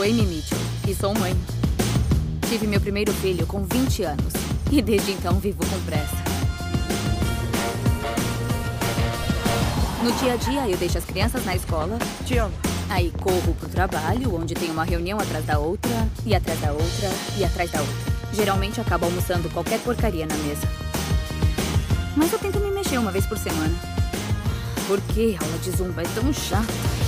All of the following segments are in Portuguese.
sou Amy Mitchell e sou mãe. Tive meu primeiro filho com 20 anos e desde então vivo com pressa. No dia a dia, eu deixo as crianças na escola. Amo. Aí corro pro trabalho, onde tem uma reunião atrás da outra, e atrás da outra, e atrás da outra. Geralmente acabo almoçando qualquer porcaria na mesa. Mas eu tento me mexer uma vez por semana. Por que aula de zumba é tão chata?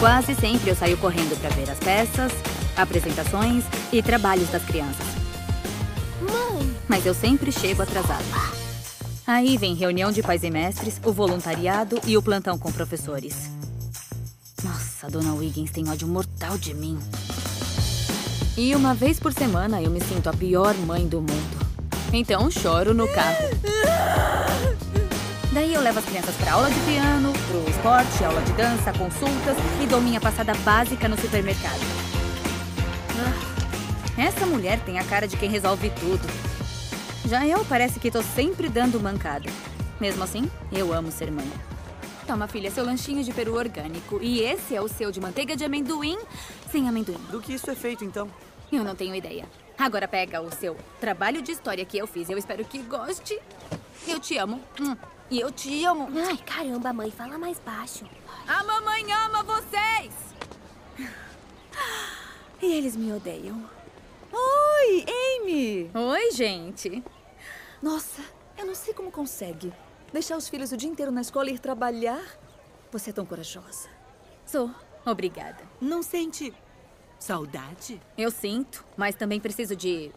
Quase sempre eu saio correndo para ver as peças, apresentações e trabalhos das crianças. Mãe! Mas eu sempre chego atrasada. Aí vem reunião de pais e mestres, o voluntariado e o plantão com professores. Nossa, a dona Wiggins tem ódio mortal de mim. E uma vez por semana eu me sinto a pior mãe do mundo. Então choro no carro. Daí eu levo as crianças para aula de piano, pro esporte, aula de dança, consultas e dou minha passada básica no supermercado. Ah, essa mulher tem a cara de quem resolve tudo. Já eu parece que tô sempre dando mancada. Mesmo assim, eu amo ser mãe. Toma, filha, seu lanchinho de peru orgânico. E esse é o seu de manteiga de amendoim sem amendoim. Do que isso é feito, então? Eu não tenho ideia. Agora pega o seu trabalho de história que eu fiz. Eu espero que goste. Eu te amo. Hum. E eu te amo. Ai, caramba, mãe, fala mais baixo. A mamãe ama vocês! E eles me odeiam. Oi, Amy! Oi, gente. Nossa, eu não sei como consegue. Deixar os filhos o dia inteiro na escola e ir trabalhar? Você é tão corajosa. Sou. Obrigada. Não sente saudade? Eu sinto, mas também preciso de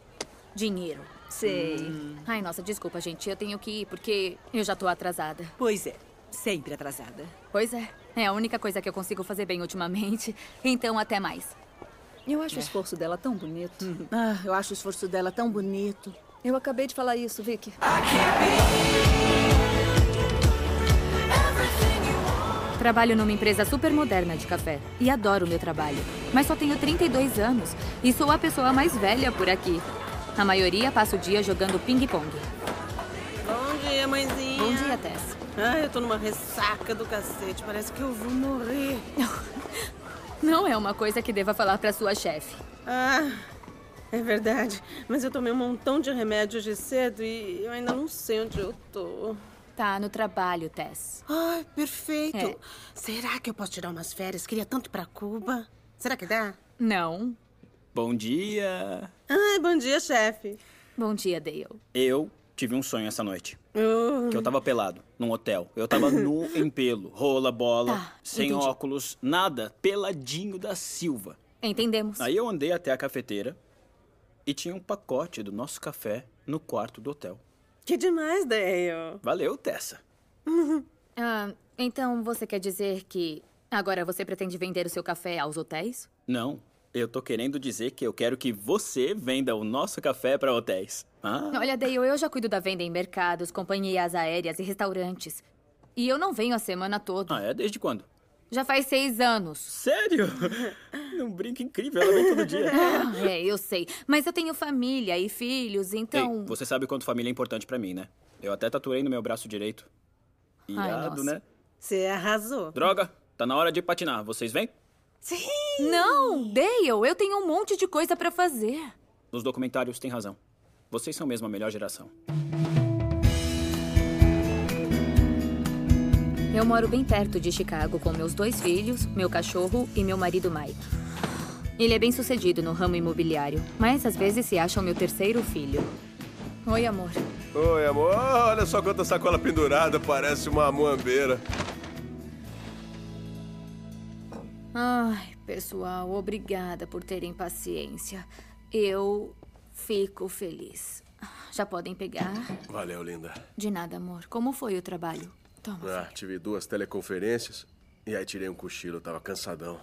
dinheiro. Sei. Ai, nossa, desculpa, gente. Eu tenho que ir porque eu já tô atrasada. Pois é, sempre atrasada. Pois é. É a única coisa que eu consigo fazer bem ultimamente. Então, até mais. Eu acho o esforço dela tão bonito. Ah, eu acho o esforço dela tão bonito. Eu acabei de falar isso, Vicky. Trabalho numa empresa super moderna de café e adoro o meu trabalho. Mas só tenho 32 anos e sou a pessoa mais velha por aqui. A maioria passa o dia jogando ping-pong. Bom dia, mãezinha. Bom dia, Tess. Ai, eu tô numa ressaca do cacete. Parece que eu vou morrer. Não é uma coisa que deva falar pra sua chefe. Ah, é verdade. Mas eu tomei um montão de remédio hoje cedo e eu ainda não sei onde eu tô. Tá no trabalho, Tess. Ai, perfeito. É. Será que eu posso tirar umas férias? Queria tanto pra Cuba. Será que dá? Não. Bom dia. Ai, bom dia, chefe. Bom dia, Dale. Eu tive um sonho essa noite. Oh, Que eu tava pelado, num hotel. Eu tava nu em pelo, rola, bola, Tá, sem entendi. óculos, nada, peladinho da Silva. Entendemos. Aí eu andei até a cafeteira e tinha um pacote do nosso café no quarto do hotel. que demais, Dale. Valeu, Tessa. Ah, então você quer dizer que agora você pretende vender o seu café aos hotéis? Não, eu tô querendo dizer que eu quero que você venda o nosso café pra hotéis. Ah, Olha, Dale, eu já cuido da venda em mercados, companhias aéreas e restaurantes. E eu não venho a semana toda. ah é? Desde quando? Já faz seis anos. Sério? Não brinca incrível, ela vem todo dia. Ah, é, eu sei. Mas eu tenho família e filhos, então. Ei, você sabe quanto família é importante pra mim, né? Eu até tatuei no meu braço direito. Irado, nossa. né? Você arrasou. Droga, tá na hora de patinar. Vocês vêm? Não, Dale, eu tenho um monte de coisa pra fazer. Nos documentários tem razão. Vocês são mesmo a melhor geração. Eu moro bem perto de Chicago com meus dois filhos, meu cachorro e meu marido Mike. Ele é bem sucedido no ramo imobiliário, mas às vezes se acha o meu terceiro filho. Oi, amor. Oi, amor. Olha só quanta sacola pendurada, parece uma muambeira. Ai, pessoal, obrigada por terem paciência. Eu fico feliz. Já podem pegar? Valeu, linda. De nada, amor. Como foi o trabalho? Toma. Ah, tive duas teleconferências e aí tirei um cochilo, tava cansadão.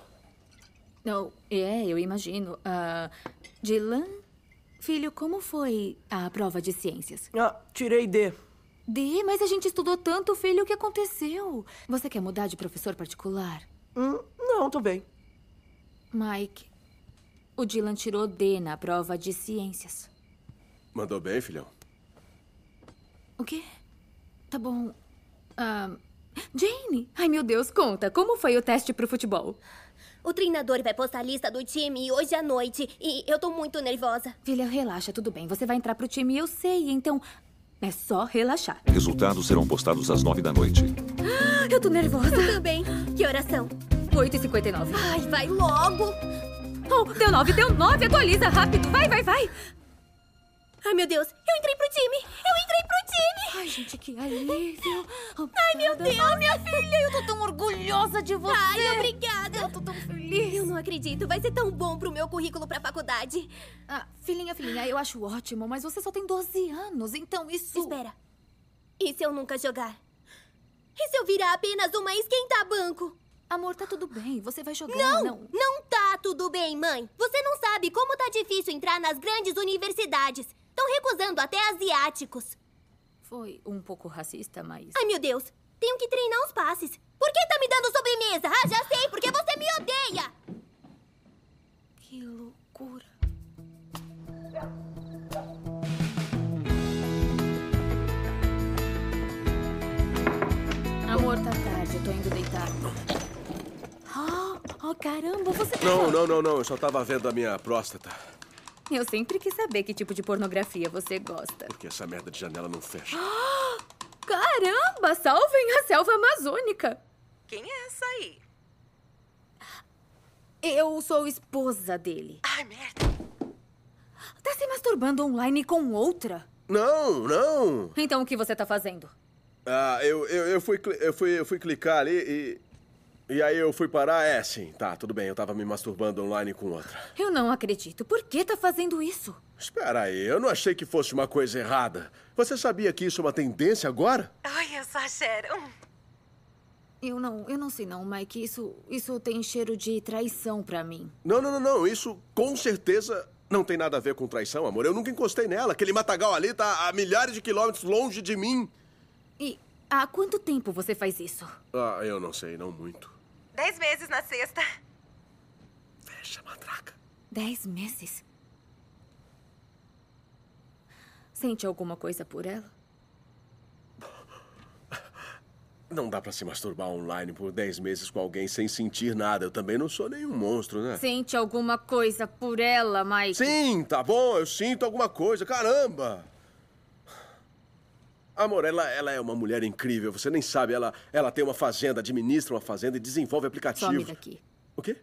Não, é, eu imagino. Ah, Dylan, filho, como foi a prova de ciências? Ah, tirei D. D, mas a gente estudou tanto, filho, o que aconteceu? Você quer mudar de professor particular? Hum, não, tô bem. Mike, o Dylan tirou D na prova de ciências. Mandou bem, filhão? O quê? Tá bom. Ah, Jane! Ai, meu Deus, conta. Como foi o teste pro futebol? O treinador vai postar a lista do time hoje à noite e eu tô muito nervosa. Filha, relaxa, tudo bem. Você vai entrar pro time, eu sei, então é só relaxar. Resultados serão postados às nove da noite. Eu tô nervosa. Eu também. Que oração? 8h59. Ai, vai logo! Oh, deu 9, deu 9. Atualiza rápido. Vai, vai, vai. Ai, meu Deus, eu entrei pro time! Eu entrei pro time! Ai, gente, que alívio. Ai, meu Deus! Minha filha, eu tô tão orgulhosa de você. Ai, obrigada! Eu tô tão feliz. Eu não acredito, vai ser tão bom pro meu currículo pra faculdade. Ah, filhinha, filhinha, eu acho ótimo, mas você só tem 12 anos, então isso... Espera. E se eu nunca jogar? E se eu virar apenas uma esquenta-banco? Amor, tá tudo bem, você vai jogar, Não, não... não tá tudo bem, mãe. Você não sabe como tá difícil entrar nas grandes universidades. Estão recusando até asiáticos. Foi um pouco racista, mas... Ai, meu Deus. Tenho que treinar os passes. Por que tá me dando sobremesa? Ah, já sei, porque você me odeia. Que loucura. Amor, tá tarde, eu tô indo deitar. Oh, oh, caramba, você... Não, não, não, não. Eu só tava vendo a minha próstata. Eu sempre quis saber que tipo de pornografia você gosta. Porque essa merda de janela não fecha. Caramba, salvem a selva amazônica. Quem é essa aí? Eu sou esposa dele. Ai, merda. Tá se masturbando online com outra? Não, não. Então o que você tá fazendo? Ah, eu, eu, eu, fui, eu, fui, eu fui clicar ali e. E aí eu fui parar. É, sim, tá, tudo bem. Eu tava me masturbando online com outra. Eu não acredito. Por que tá fazendo isso? Espera aí, eu não achei que fosse uma coisa errada. Você sabia que isso é uma tendência agora? Ai, exageram. Eu não, eu não sei não, Mike. Isso, isso tem cheiro de traição pra mim. Não, não, não, não. Isso com certeza não tem nada a ver com traição, amor. Eu nunca encostei nela. Aquele matagal ali tá a milhares de quilômetros longe de mim. E há quanto tempo você faz isso? Ah, eu não sei, não muito. Dez meses na sexta. Fecha, matraca. Dez meses? Sente alguma coisa por ela? Não dá pra se masturbar online por 10 meses com alguém sem sentir nada. Eu também não sou nenhum monstro, né? Sente alguma coisa por ela, Mike? Sim, tá bom, eu sinto alguma coisa. Caramba! Amor, ela, ela é uma mulher incrível. Você nem sabe. Ela, ela tem uma fazenda, administra uma fazenda e desenvolve Some aplicativos. daqui. O quê?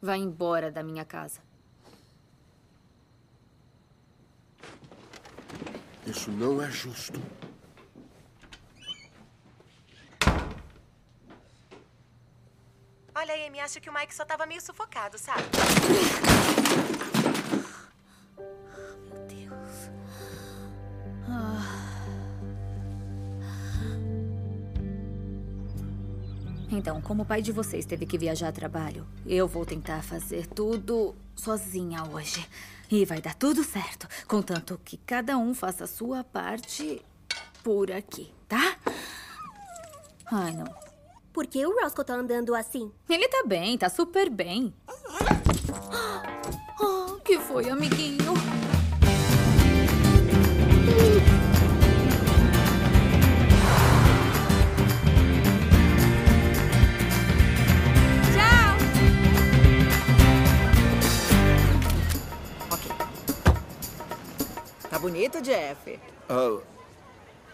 Vai embora da minha casa. Isso não é justo. Olha, Amy, acho que o Mike só tava meio sufocado, sabe? Então, como o pai de vocês teve que viajar a trabalho, eu vou tentar fazer tudo sozinha hoje. E vai dar tudo certo, contanto que cada um faça a sua parte por aqui, tá? Ai, não. Por que o Roscoe tá andando assim? Ele tá bem, tá super bem. Oh, que foi, amiguinho? Tá bonito, Jeff. Oh,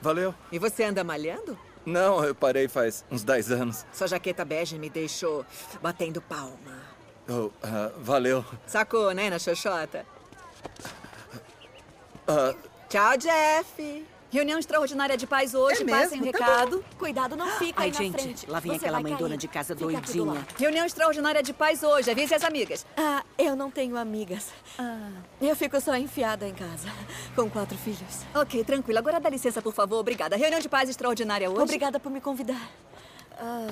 valeu. E você anda malhando? Não, eu parei faz uns 10 anos. Sua jaqueta bege me deixou batendo palma. Oh, ah, valeu. Sacou, né, na xoxota? Ah, Tchau, Jeff. Reunião extraordinária de paz hoje. É Passem o? Tá recado. Cuidado, não fica Ai, aí na gente, frente. lá vem Você aquela mãe cair. dona de casa Fica do doidinha. Reunião extraordinária de paz hoje. Avise as amigas. Ah, eu não tenho amigas. Ah. Eu fico só enfiada em casa, com quatro filhos. Ok, tranquilo. Agora dá licença, por favor. Obrigada. Reunião de paz extraordinária hoje. Obrigada por me convidar. Ah.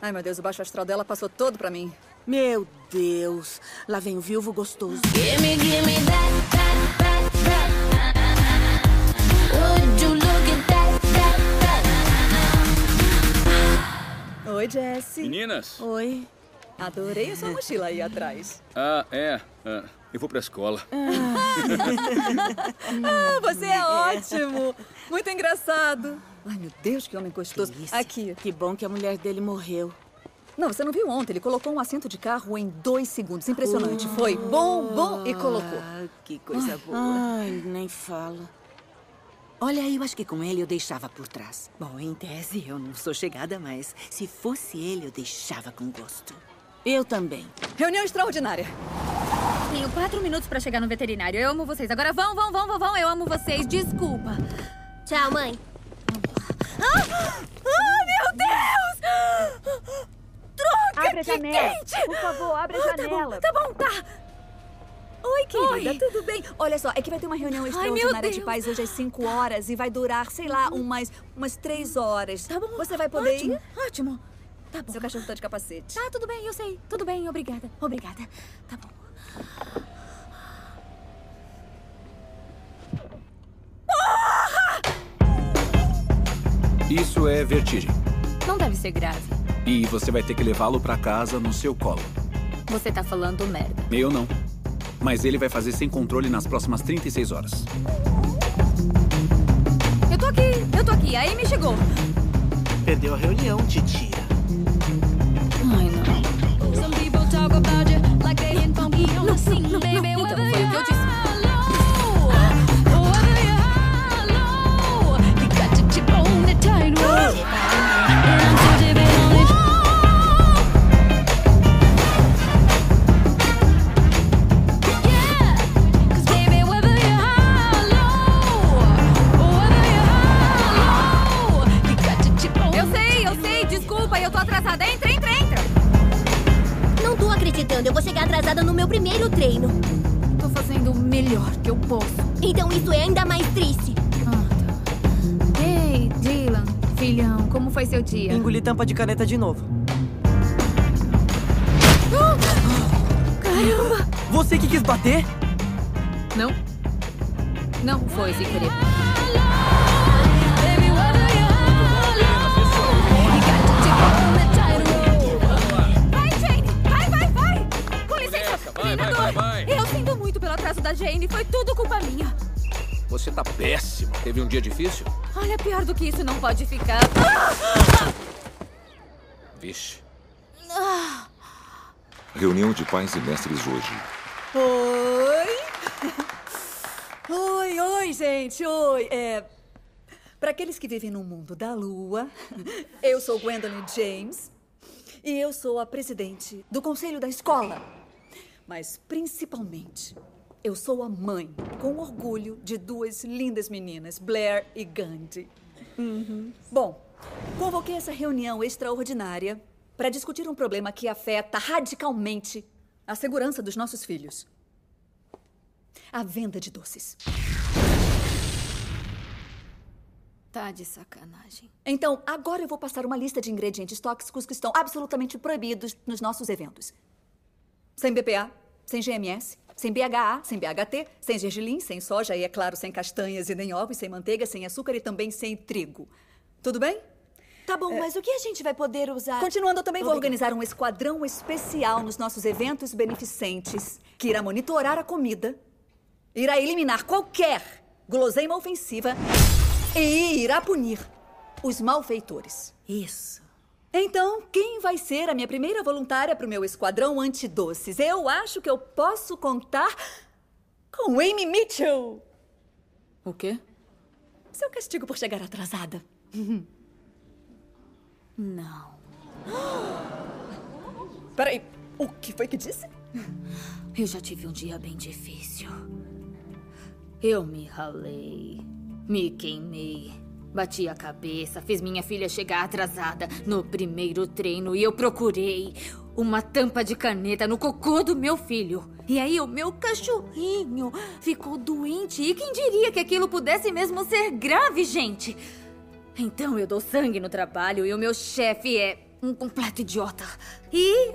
Ai, meu Deus, o baixo astral dela passou todo pra mim. Meu Deus. Lá vem o viúvo gostoso. Gimme, gimme that, that, that, Oi, Jessie. Meninas? Oi. Adorei a sua mochila aí atrás. Ah, é. Ah, Eu vou pra escola. ah, você é ótimo! Muito engraçado. Ai, meu Deus, que homem gostoso. Que? Aqui. Que bom que a mulher dele morreu. Não, você não viu ontem. Ele colocou um assento de carro em dois segundos. Impressionante. Foi bom, bom e colocou. Ah, que coisa Ai, boa. Ai, nem fala. Olha, eu acho que com ele eu deixava por trás. Bom, em tese, eu não sou chegada, mas se fosse ele, eu deixava com gosto. Eu também. Reunião extraordinária. Tenho quatro minutos pra chegar no veterinário. Eu amo vocês. Agora vão, vão, vão, vão, vão. Eu amo vocês. Desculpa. Tchau, mãe. Ah! Ah, meu Deus! Droga, Abre a que janela. quente! Por favor, abre a Ah, tá janela. bom, tá bom, tá. Oi, querida, Oi. tudo bem? Olha só, é que vai ter uma reunião Ai, extraordinária meu de pais hoje às 5 horas e vai durar, sei lá, umas, umas 3 horas. Tá bom. Você vai poder Ótimo, ir? ótimo. Tá bom. Seu cachorro tá de capacete. Tá, tudo bem, eu sei. Tudo bem, obrigada. Obrigada. Tá bom. Isso é vertigem. Não deve ser grave. E você vai ter que levá-lo pra casa no seu colo. Você tá falando merda. Eu não. Mas ele vai fazer sem controle nas próximas 36 horas. Eu tô aqui, eu tô aqui. A Amy chegou. Perdeu a reunião, titia. Ai, não. Some people talk tampa de caneta de novo. Caramba! Você que quis bater? Não? Não foi sem querer. Eu sinto muito pelo atraso da Jane. Foi tudo culpa minha. Você tá péssima. Teve um dia difícil? Olha, pior do que isso não pode ficar. Vixe. Ah! Reunião de pais e mestres hoje. Oi! Oi, oi, gente, oi. É. Para aqueles que vivem no mundo da lua, eu sou Gwendolyn James e eu sou a presidente do conselho da escola. Mas principalmente, eu sou a mãe, com orgulho, de duas lindas meninas, Blair e Gandhi. Bom, convoquei essa reunião extraordinária para discutir um problema que afeta radicalmente a segurança dos nossos filhos. A venda de doces. Tá de sacanagem. Então, agora eu vou passar uma lista de ingredientes tóxicos que estão absolutamente proibidos nos nossos eventos. Sem BPA, sem GMS, sem BHA, sem BHT, sem gergelim, sem soja e, é claro, sem castanhas e nem ovos, sem manteiga, sem açúcar e também sem trigo. Tudo bem? Tá bom, mas o que a gente vai poder usar? Continuando, eu também vou Obrigada. organizar um esquadrão especial nos nossos eventos beneficentes que irá monitorar a comida, irá eliminar qualquer guloseima ofensiva e irá punir os malfeitores. Isso. Então, quem vai ser a minha primeira voluntária para o meu esquadrão antidoces? Eu acho que eu posso contar com Amy Mitchell. O quê? Seu castigo por chegar atrasada. Não. Peraí, o que foi que disse? Eu já tive um dia bem difícil. Eu me ralei, me queimei, bati a cabeça, fiz minha filha chegar atrasada no primeiro treino e eu procurei uma tampa de caneta no cocô do meu filho. E aí o meu cachorrinho ficou doente e quem diria que aquilo pudesse mesmo ser grave, gente? Então eu dou sangue no trabalho e o meu chefe é um completo idiota. E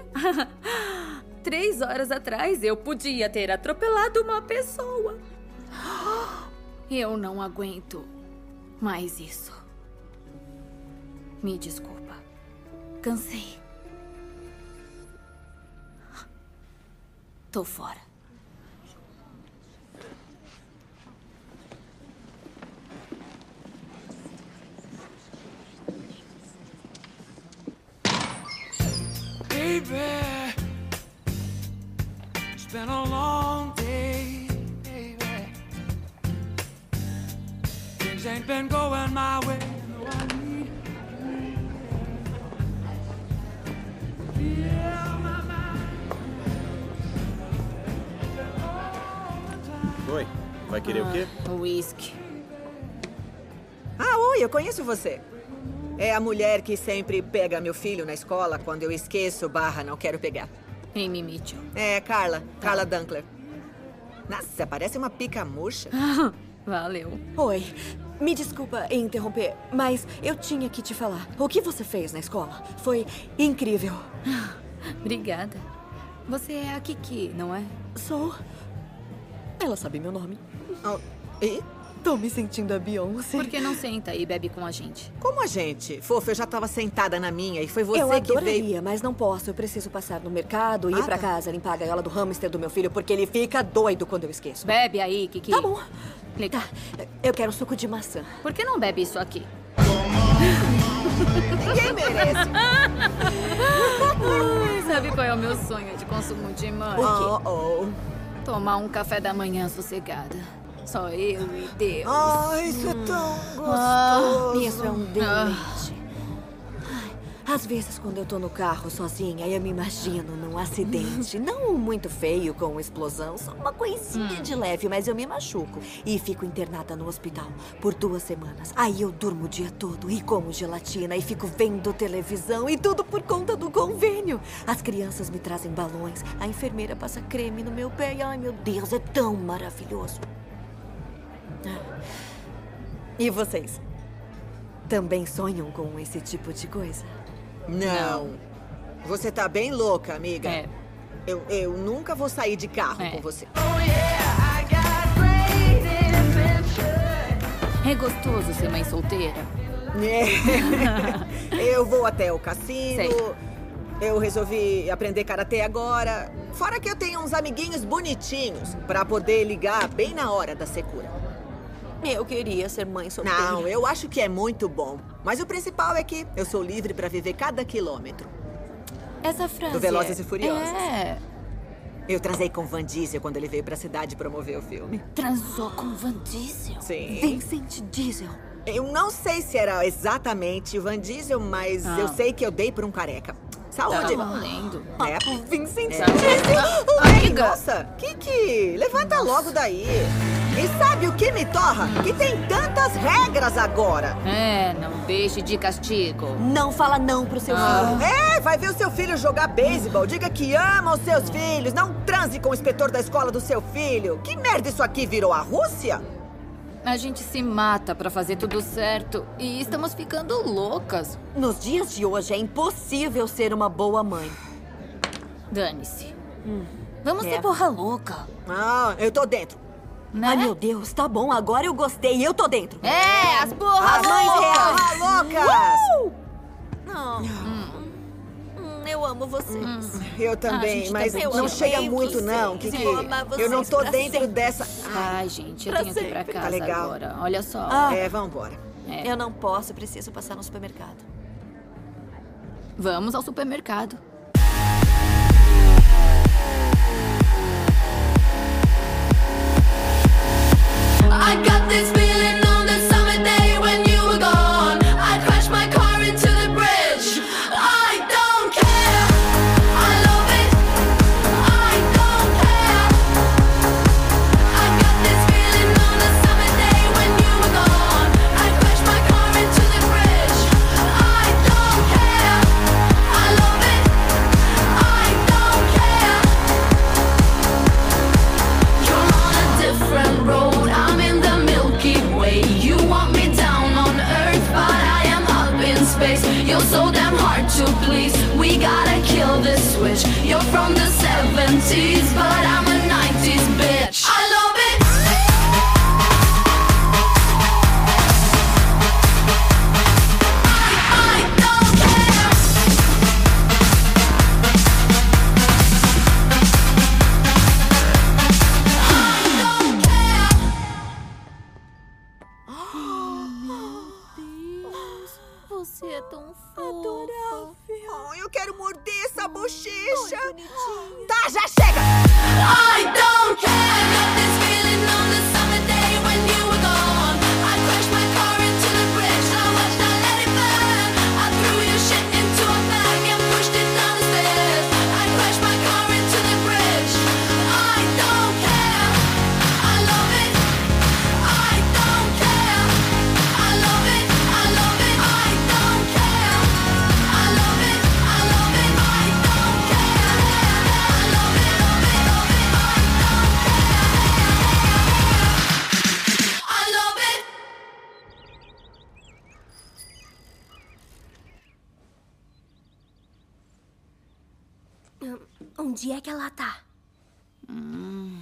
três horas atrás eu podia ter atropelado uma pessoa. Eu não aguento mais isso. Me desculpa. Cansei. Tô fora. Baby. It's been a long day, baby. Things ain't been going my way. No, I need Yeah, my Oi, vai querer o quê? Whisky. Ah, oi, eu conheço você. É a mulher que sempre pega meu filho na escola quando eu esqueço barra não quero pegar. Amy Mitchell. É, Carla. Carla Dunkler. Nossa, parece uma pica murcha. Valeu. Oi. Me desculpa interromper, mas eu tinha que te falar. O que você fez na escola foi incrível. Obrigada. Você é a Kiki, não é? Sou. Ela sabe meu nome. e? Tô me sentindo a Beyoncé. Por que não senta e bebe com a gente? Como a gente? Fofa, eu já tava sentada na minha e foi você eu que adoraria, veio. mas não posso. Eu preciso passar no mercado e ir Ah, pra tá. casa limpar a gaiola do hamster do meu filho, porque ele fica doido quando eu esqueço. Bebe aí, Kiki. Tá bom. Tá. Eu quero suco de maçã. Por que não bebe isso aqui? Ninguém merece. Ai, Sabe qual é o meu sonho de consumo de mãe? O quê? Oh, Tomar um café da manhã sossegada. Só eu e Deus. Ai, isso é tão Ah, gostoso. isso é um deleite. Ai, Às vezes, quando eu tô no carro sozinha, eu me imagino num acidente. Não muito feio, com explosão, só uma coisinha de leve, mas eu me machuco. E fico internada no hospital por duas semanas. Aí eu durmo o dia todo e como gelatina e fico vendo televisão e tudo por conta do convênio. As crianças me trazem balões, a enfermeira passa creme no meu pé e, ai meu Deus, é tão maravilhoso. E vocês? Também sonham com esse tipo de coisa? Não. Você tá bem louca, amiga. É. Eu, eu nunca vou sair de carro É. com você. É gostoso ser mãe solteira? É. eu vou até o cassino. Sei. Eu resolvi aprender karatê agora. Fora que eu tenho uns amiguinhos bonitinhos pra poder ligar bem na hora da secura. Eu queria ser mãe solteira. Não, eu acho que é muito bom. Mas o principal é que eu sou livre pra viver cada quilômetro. Essa frase. Do Velozes é- e Furiosos. É. Eu transei com Van Diesel quando ele veio pra cidade promover o filme. Transou com Van Diesel? Sim. Vincent Diesel. Eu não sei se era exatamente o Van Diesel, mas Ah. eu sei que eu dei por um careca. Saúde! Tá valendo. É, Vincent É. Diesel! Ai, amiga. nossa! Kiki, levanta logo daí! E sabe o que me torra? Que tem tantas regras agora! É, não deixe de castigo. Não fala não pro seu Ah. filho. É, vai ver o seu filho jogar beisebol. Diga que ama os seus filhos. Não transe com o inspetor da escola do seu filho. Que merda isso aqui virou a Rússia? A gente se mata pra fazer tudo certo e estamos ficando loucas. Nos dias de hoje é impossível ser uma boa mãe. Dane-se. Vamos É. ser porra louca. Ah, eu tô dentro. Né? Ai, meu Deus, tá bom, agora eu gostei. Eu tô dentro. É, as porra As mães loucas. loucas! Não. Hum, eu amo vocês. Eu Ah, também, gente, mas também. não chega muito, vocês. não, Kiki. Amar Eu não tô dentro sempre. dessa. Ai, gente, eu Pra tenho que ir pra sempre. casa Tá legal. agora. Olha só. Ah. É, vambora. É. Eu não posso, preciso passar no supermercado. Vamos ao supermercado. I got this from the 70s, but I'm já chega. I Onde é que ela tá? Hum.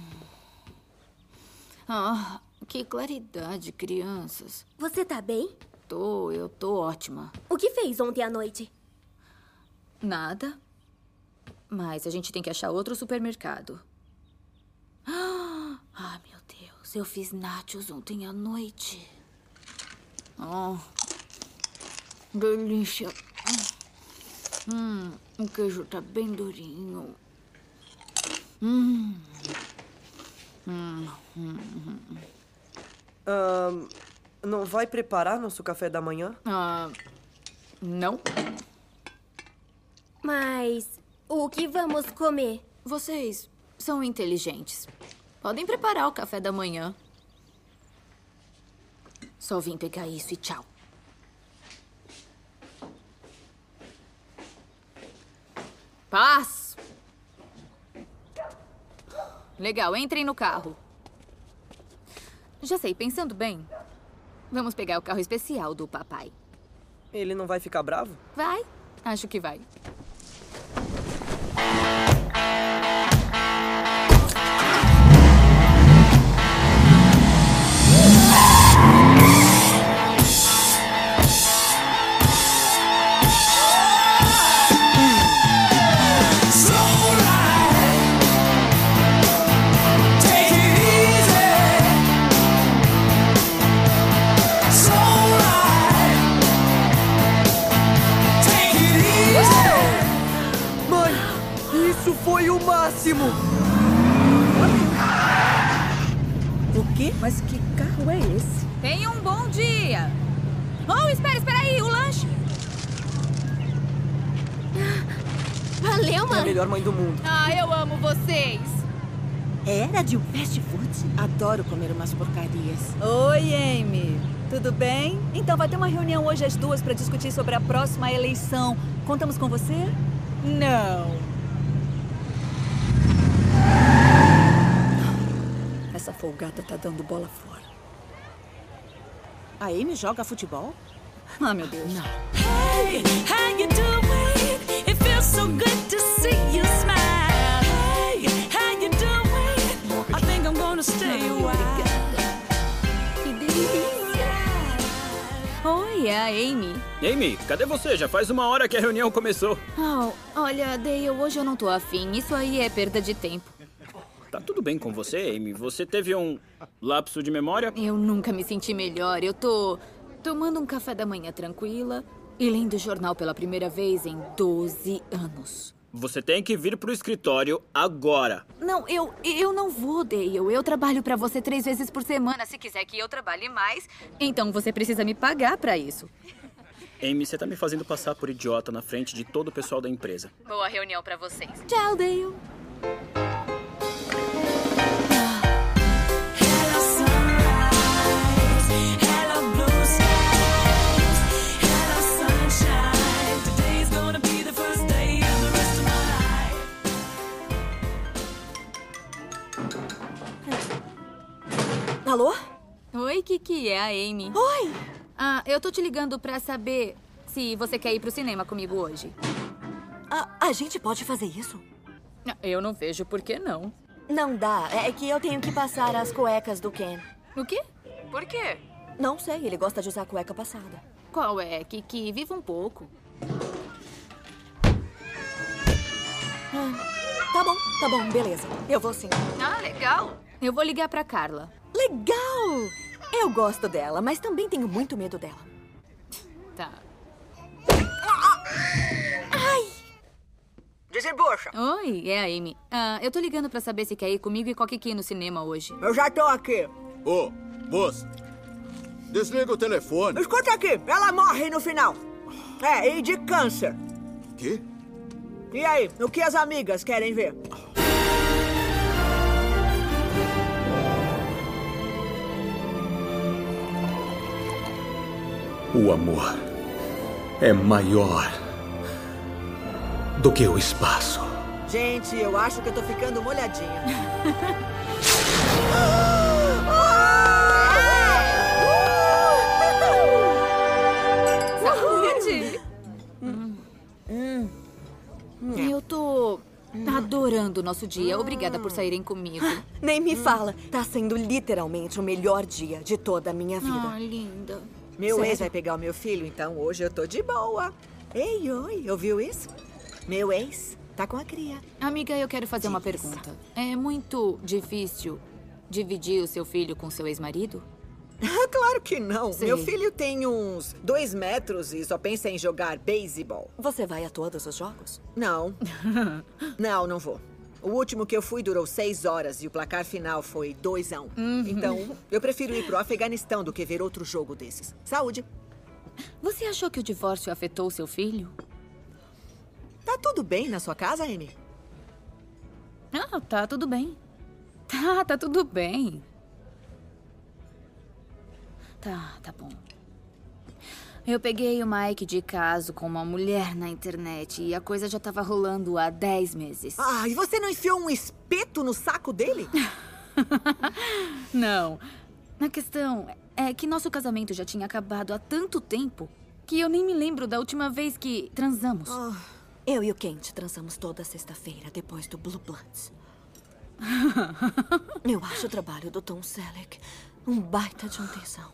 Ah, que claridade, crianças. Você tá bem? Tô, eu tô ótima. O que fez ontem à noite? Nada. Mas a gente tem que achar outro supermercado. Ah, meu Deus, eu fiz nachos ontem à noite. Oh, delícia. Hum, o queijo tá bem durinho. Hum. Hum, hum, hum. Não vai preparar nosso café da manhã? Ah, não. Mas o que vamos comer? Vocês são inteligentes. Podem preparar o café da manhã. Só vim pegar isso e tchau. Paz! Legal, entrem no carro. Já sei, pensando bem, vamos pegar o carro especial do papai. Ele não vai ficar bravo? Vai? Acho que vai. Mas que carro é esse? Tenha um bom dia! Oh, espera, espera aí, o lanche! Valeu, É a mãe. melhor mãe do mundo. Ah, eu amo vocês! Era de um fast food? Adoro comer umas porcarias. Oi, Amy. Tudo bem? Então vai ter uma reunião hoje às duas para discutir sobre a próxima eleição. Contamos com você? Não. Essa folgada tá dando bola fora. A Amy joga futebol? Ah, meu Deus. Hey, how you doing? It feels so good to see you smile. Hey, how you doing? I think I'm gonna stay a while. Que delícia! Oi, é a Amy. Amy, cadê você? Já faz uma hora que a reunião começou. Oh, olha, Dale, hoje eu não tô afim. Isso aí é perda de tempo. Tá tudo bem com você, Amy? Você teve um lapso de memória? Eu nunca me senti melhor. Eu tô tomando um café da manhã tranquila e lendo o jornal pela primeira vez em 12 anos. Você tem que vir pro escritório agora. Não, eu, eu não vou, Dale. Eu trabalho pra você três vezes por semana. Se quiser que eu trabalhe mais, então você precisa me pagar pra isso. Amy, você tá me fazendo passar por idiota na frente de todo o pessoal da empresa. Boa reunião pra vocês. Tchau, Dale. Oi, é a Amy. Oi! Ah, eu tô te ligando pra saber se você quer ir pro cinema comigo hoje. A, a gente pode fazer isso? Eu não vejo por que não. Não dá. É que eu tenho que passar as cuecas do Ken. O quê? Por quê? Não sei, ele gosta de usar cueca passada. Qual é, Kiki? Viva um pouco. Ah, tá bom, tá bom, beleza. Eu vou sim. Ah, legal. Eu vou ligar pra Carla. Legal! Eu gosto dela, mas também tenho muito medo dela. Tá. Ai! Desembucha. Oi, é a Amy. Ah, eu tô ligando pra saber se quer ir comigo e Coque no cinema hoje. Eu já tô aqui. Ô, moça. Desliga o telefone. Escuta aqui, ela morre no final. É, e de câncer. Quê? E aí, o que as amigas querem ver? O amor é maior do que o espaço. Gente, eu acho que eu tô ficando molhadinha. Saúde! Eu tô adorando o nosso dia. Obrigada por saírem comigo. Nem me fala. Tá sendo literalmente o melhor dia de toda a minha vida. Ah, linda. Meu Sério? ex vai pegar o meu filho, então hoje eu tô de boa. Ei, oi, ouviu isso? Meu ex tá com a cria. Amiga, eu quero fazer uma pergunta. É muito difícil dividir o seu filho com seu ex-marido? claro que não. Sei. Meu filho tem uns dois metros e só pensa em jogar beisebol. Você vai a todos os jogos? Não. não, não vou. O último que eu fui durou seis horas e o placar final foi 2 a 1 um. Então, eu prefiro ir pro Afeganistão do que ver outro jogo desses. Saúde. Você achou que o divórcio afetou seu filho? Tá tudo bem na sua casa, Amy? Ah, tá tudo bem. Tá, tá tudo bem. Tá, tá bom. Eu peguei o Mike de caso com uma mulher na internet e a coisa já tava rolando há 10 meses. Ah, e você não enfiou um espeto no saco dele? Não. A questão é que nosso casamento já tinha acabado há tanto tempo que eu nem me lembro da última vez que transamos. Eu e o Kent transamos toda sexta-feira depois do Blue Bloods. Eu acho o trabalho do Tom Selleck um baita de um tesão.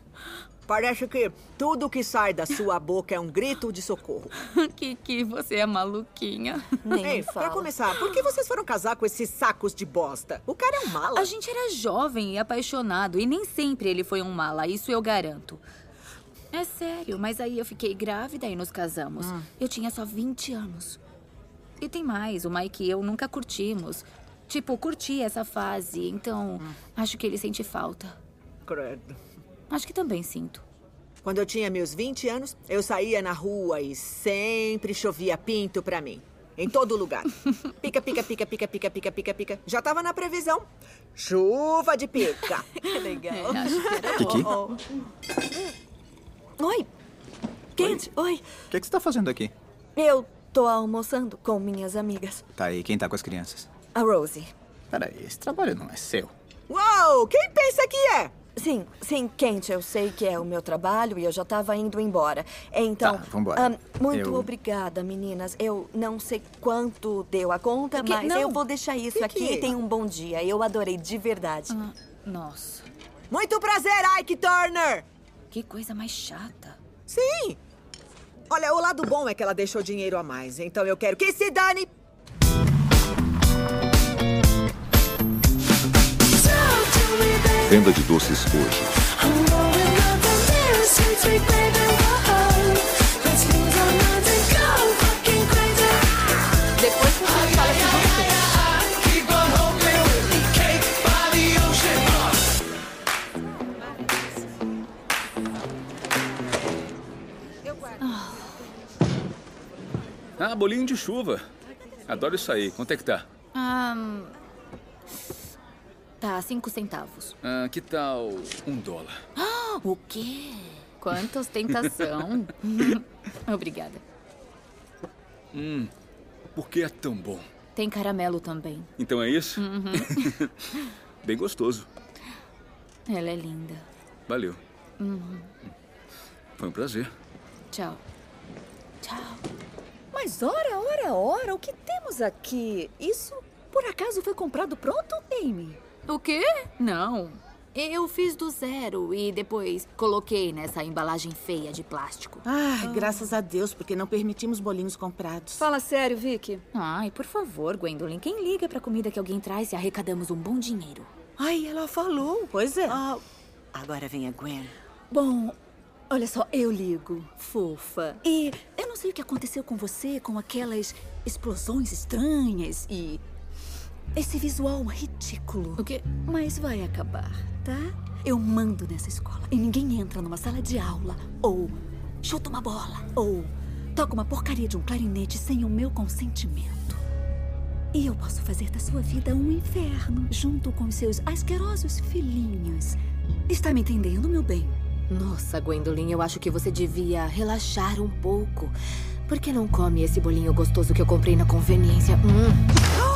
Parece que tudo que sai da sua boca é um grito de socorro. Kiki, você é maluquinha. Ei, pra começar, por que vocês foram casar com esses sacos de bosta? O cara é um mala. A gente era jovem e apaixonado e nem sempre ele foi um mala, isso eu garanto. É sério, mas aí eu fiquei grávida e nos casamos. Hum. Eu tinha só 20 anos. E tem mais, o Mike e eu nunca curtimos. Tipo, curti essa fase, então acho que ele sente falta. Credo. Acho que também sinto. Quando eu tinha meus 20 anos, eu saía na rua e sempre chovia pinto pra mim. Em todo lugar. Pica, pica, pica, pica, pica, pica, pica, pica. Já tava na previsão. Chuva de pica. Que legal. É, Kiki? bom. Oi. Kent, oi. O que, que você tá fazendo aqui? Eu tô almoçando com minhas amigas. Tá aí, quem tá com as crianças? A Rosie. Peraí, esse trabalho não é seu. Uou, quem pensa que é? Sim, sim, Kent, eu sei que é o meu trabalho e eu já tava indo embora. Então, Tá, vambora. ah, muito Eu- obrigada, meninas. Eu não sei quanto deu a conta, Que- mas não. eu vou deixar isso Que aqui que- e tenha um bom dia. Eu adorei de verdade. Ah, nossa, Muito prazer, Ike Turner! que coisa mais chata. Sim! Olha, o lado bom é que ela deixou dinheiro a mais, então eu quero que se dane! Venda de doces hoje. Ah, bolinho de chuva. Adoro isso aí. Quanto é que tá? Ah, tá, cinco centavos. Ah, que tal um dólar? Ah, o quê? Quanta ostentação. Obrigada. Hum, por que é tão bom? Tem caramelo também. Então é isso? Uhum. Bem gostoso. Ela é linda. Valeu. Uhum. Foi um prazer. Tchau. Tchau. Mas ora, ora, ora, o que temos aqui? Isso por acaso foi comprado pronto, Amy? O quê? Não. Eu fiz do zero e depois coloquei nessa embalagem feia de plástico. Ah, graças a Deus, porque não permitimos bolinhos comprados. Fala sério, Vicky. Ai, por favor, Gwendolyn, quem liga pra comida que alguém traz e arrecadamos um bom dinheiro? Ai, ela falou. Pois é. Ah, agora vem a Gwen. Bom, Olha só, eu ligo, fofa. E eu não sei o que aconteceu com você, com aquelas explosões estranhas e. esse visual ridículo. O quê? Mas vai acabar, tá? Eu mando nessa escola e ninguém entra numa sala de aula ou chuta uma bola ou toca uma porcaria de um clarinete sem o meu consentimento. E eu posso fazer da sua vida um inferno junto com seus asquerosos filhinhos. Está me entendendo, meu bem? Nossa, Gwendolyn, eu acho que você devia relaxar um pouco. Por que não come esse bolinho gostoso que eu comprei na conveniência? Hum.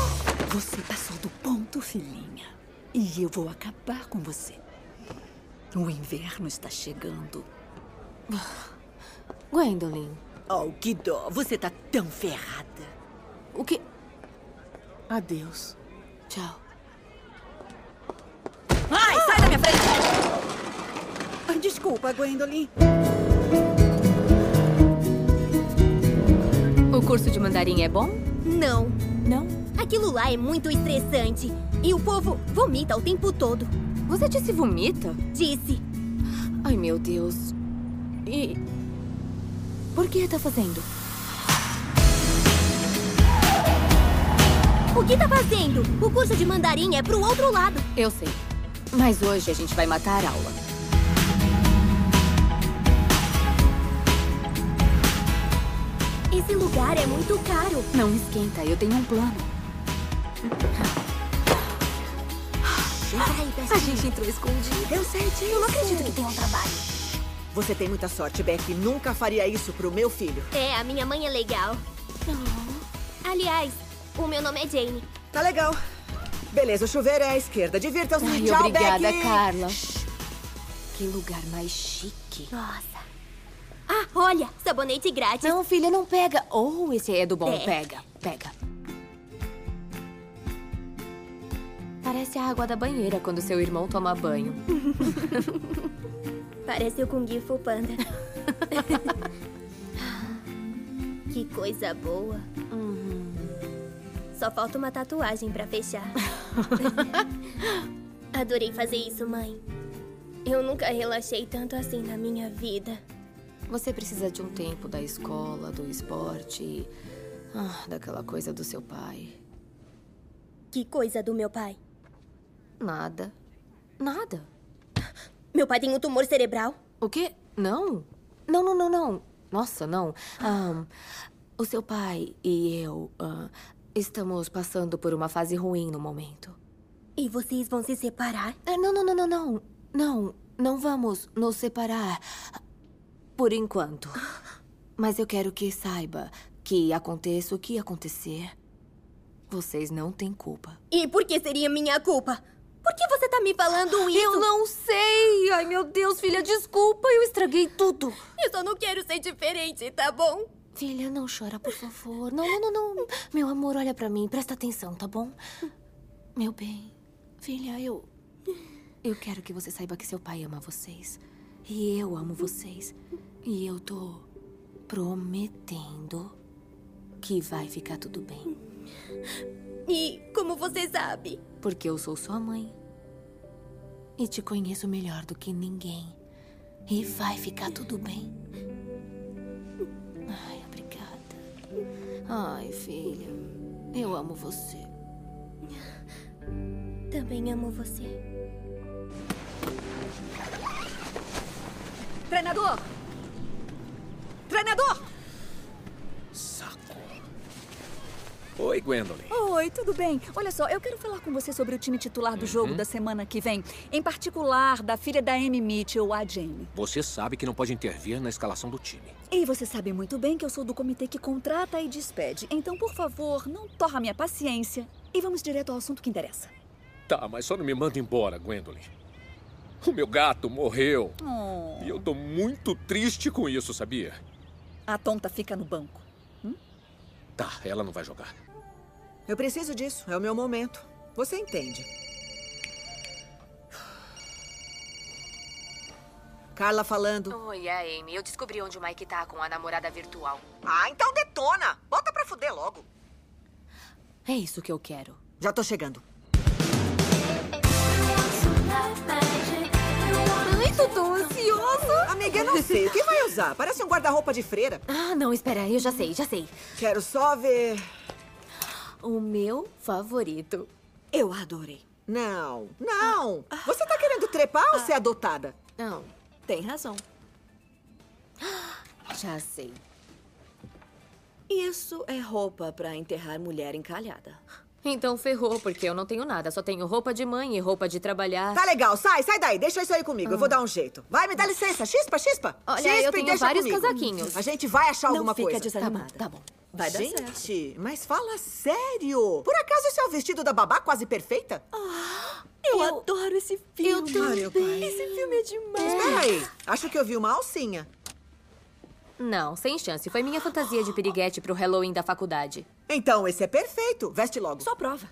Você passou do ponto, filhinha. E eu vou acabar com você. O inverno está chegando. Gwendolyn. Oh, que dó. Você tá tão ferrada. O que? Adeus. Tchau. Ai, sai da minha frente! Desculpa, Gwendolyn. O curso de mandarim é bom? Não. Não? Aquilo lá é muito estressante. E o povo vomita o tempo todo. Você disse vomita? Disse. Ai, meu Deus. E. Por que tá fazendo? O que tá fazendo? O curso de mandarim é pro outro lado. Eu sei. Mas hoje a gente vai matar a aula. Esse lugar é muito caro. Não esquenta, eu tenho um plano. A gente entrou escondido. Eu sei disso. Eu não acredito que tenha um trabalho. Você tem muita sorte, Beck. Nunca faria isso pro meu filho. É, a minha mãe é legal. Aliás, o meu nome é Jane. Tá legal. Beleza, o chuveiro é à esquerda. Divirtam-se. Ai, Tchau, obrigada, Beck. Carla. Que lugar mais chique. Nossa. Ah, olha, sabonete grátis. Não, filha, não pega. Oh, esse é do bom. É. Pega, pega. Parece a água da banheira quando seu irmão toma banho. Parece o Kung Fu Panda. que coisa boa. Uhum. Só falta uma tatuagem pra fechar. Adorei fazer isso, mãe. Eu nunca relaxei tanto assim na minha vida. Você precisa de um tempo da escola, do esporte, e, ah, daquela coisa do seu pai. Que coisa do meu pai. Nada. Nada. Meu pai tem um tumor cerebral? O quê? Não. Não, não, não, não. Nossa, não. Ahn, o seu pai e eu ah, estamos passando por uma fase ruim no momento. E vocês vão se separar? Ah, Não, não, não, não, não. Não, não vamos nos separar. Por enquanto. Mas eu quero que saiba que aconteça o que acontecer, vocês não têm culpa. E por que seria minha culpa? Por que você tá me falando isso? Eu não sei! Ai, meu Deus, filha, desculpa, eu estraguei tudo. Eu só não quero ser diferente, tá bom? Filha, não chora, por favor. Não, não, não, não. Meu amor, olha pra mim, presta atenção, tá bom? Meu bem, filha, eu. Eu quero que você saiba que seu pai ama vocês. E eu amo vocês. E eu tô prometendo que vai ficar tudo bem. E como você sabe? Porque eu sou sua mãe. E te conheço melhor do que ninguém. E vai ficar tudo bem. Ai, obrigada. Ai, filha. Eu amo você. Também amo você. Treinador! Treinador! Oi, Gwendolyn. Oi, tudo bem? Olha só, eu quero falar com você sobre o time titular do jogo Uhum. da semana que vem. Em particular, da filha da Amy Mitchell, a Jane. Você sabe que não pode intervir na escalação do time. E você sabe muito bem que eu sou do comitê que contrata e despede. Então, por favor, não torra minha paciência. E vamos direto ao assunto que interessa. Tá, mas só não me manda embora, Gwendolyn. O meu gato morreu. Oh. E eu tô muito triste com isso, sabia? A tonta fica no banco. Tá, ela não vai jogar. Eu preciso disso. É o meu momento. Você entende. Carla falando. Oi, é Amy. Eu descobri onde o Mike tá com a namorada virtual. Ah, então detona. Bota pra fuder logo. É isso que eu quero. Já tô chegando. Ai, tô tão ansiosa. Amiga, eu não sei. O que vai usar? Parece um guarda-roupa de freira. Ah, não, espera. Eu já sei, já sei. Quero só ver. O meu favorito. Eu adorei. Não, não. Você tá querendo trepar ou ser adotada? Não. Tem razão. Já sei. Isso é roupa pra enterrar mulher encalhada. Então ferrou, porque eu não tenho nada. Só tenho roupa de mãe e roupa de trabalhar. Tá legal, sai, sai daí. Deixa isso aí comigo. Eu vou dar um jeito. Vai, me dá licença. Chispa, chispa. Olha, chispa eu tenho vários comigo. casaquinhos. A gente vai achar Não alguma fica coisa. desanimada. Tá bom. Vai dar gente, certo. mas fala sério. Por acaso esse é o vestido da babá quase perfeita? Eu, adoro esse filme. Eu também. pai. Esse filme é demais. Espera aí. Acho que eu vi uma alcinha. Não, sem chance. Foi minha fantasia de piriguete pro Halloween da faculdade. Então, esse é perfeito. Veste logo. Só prova.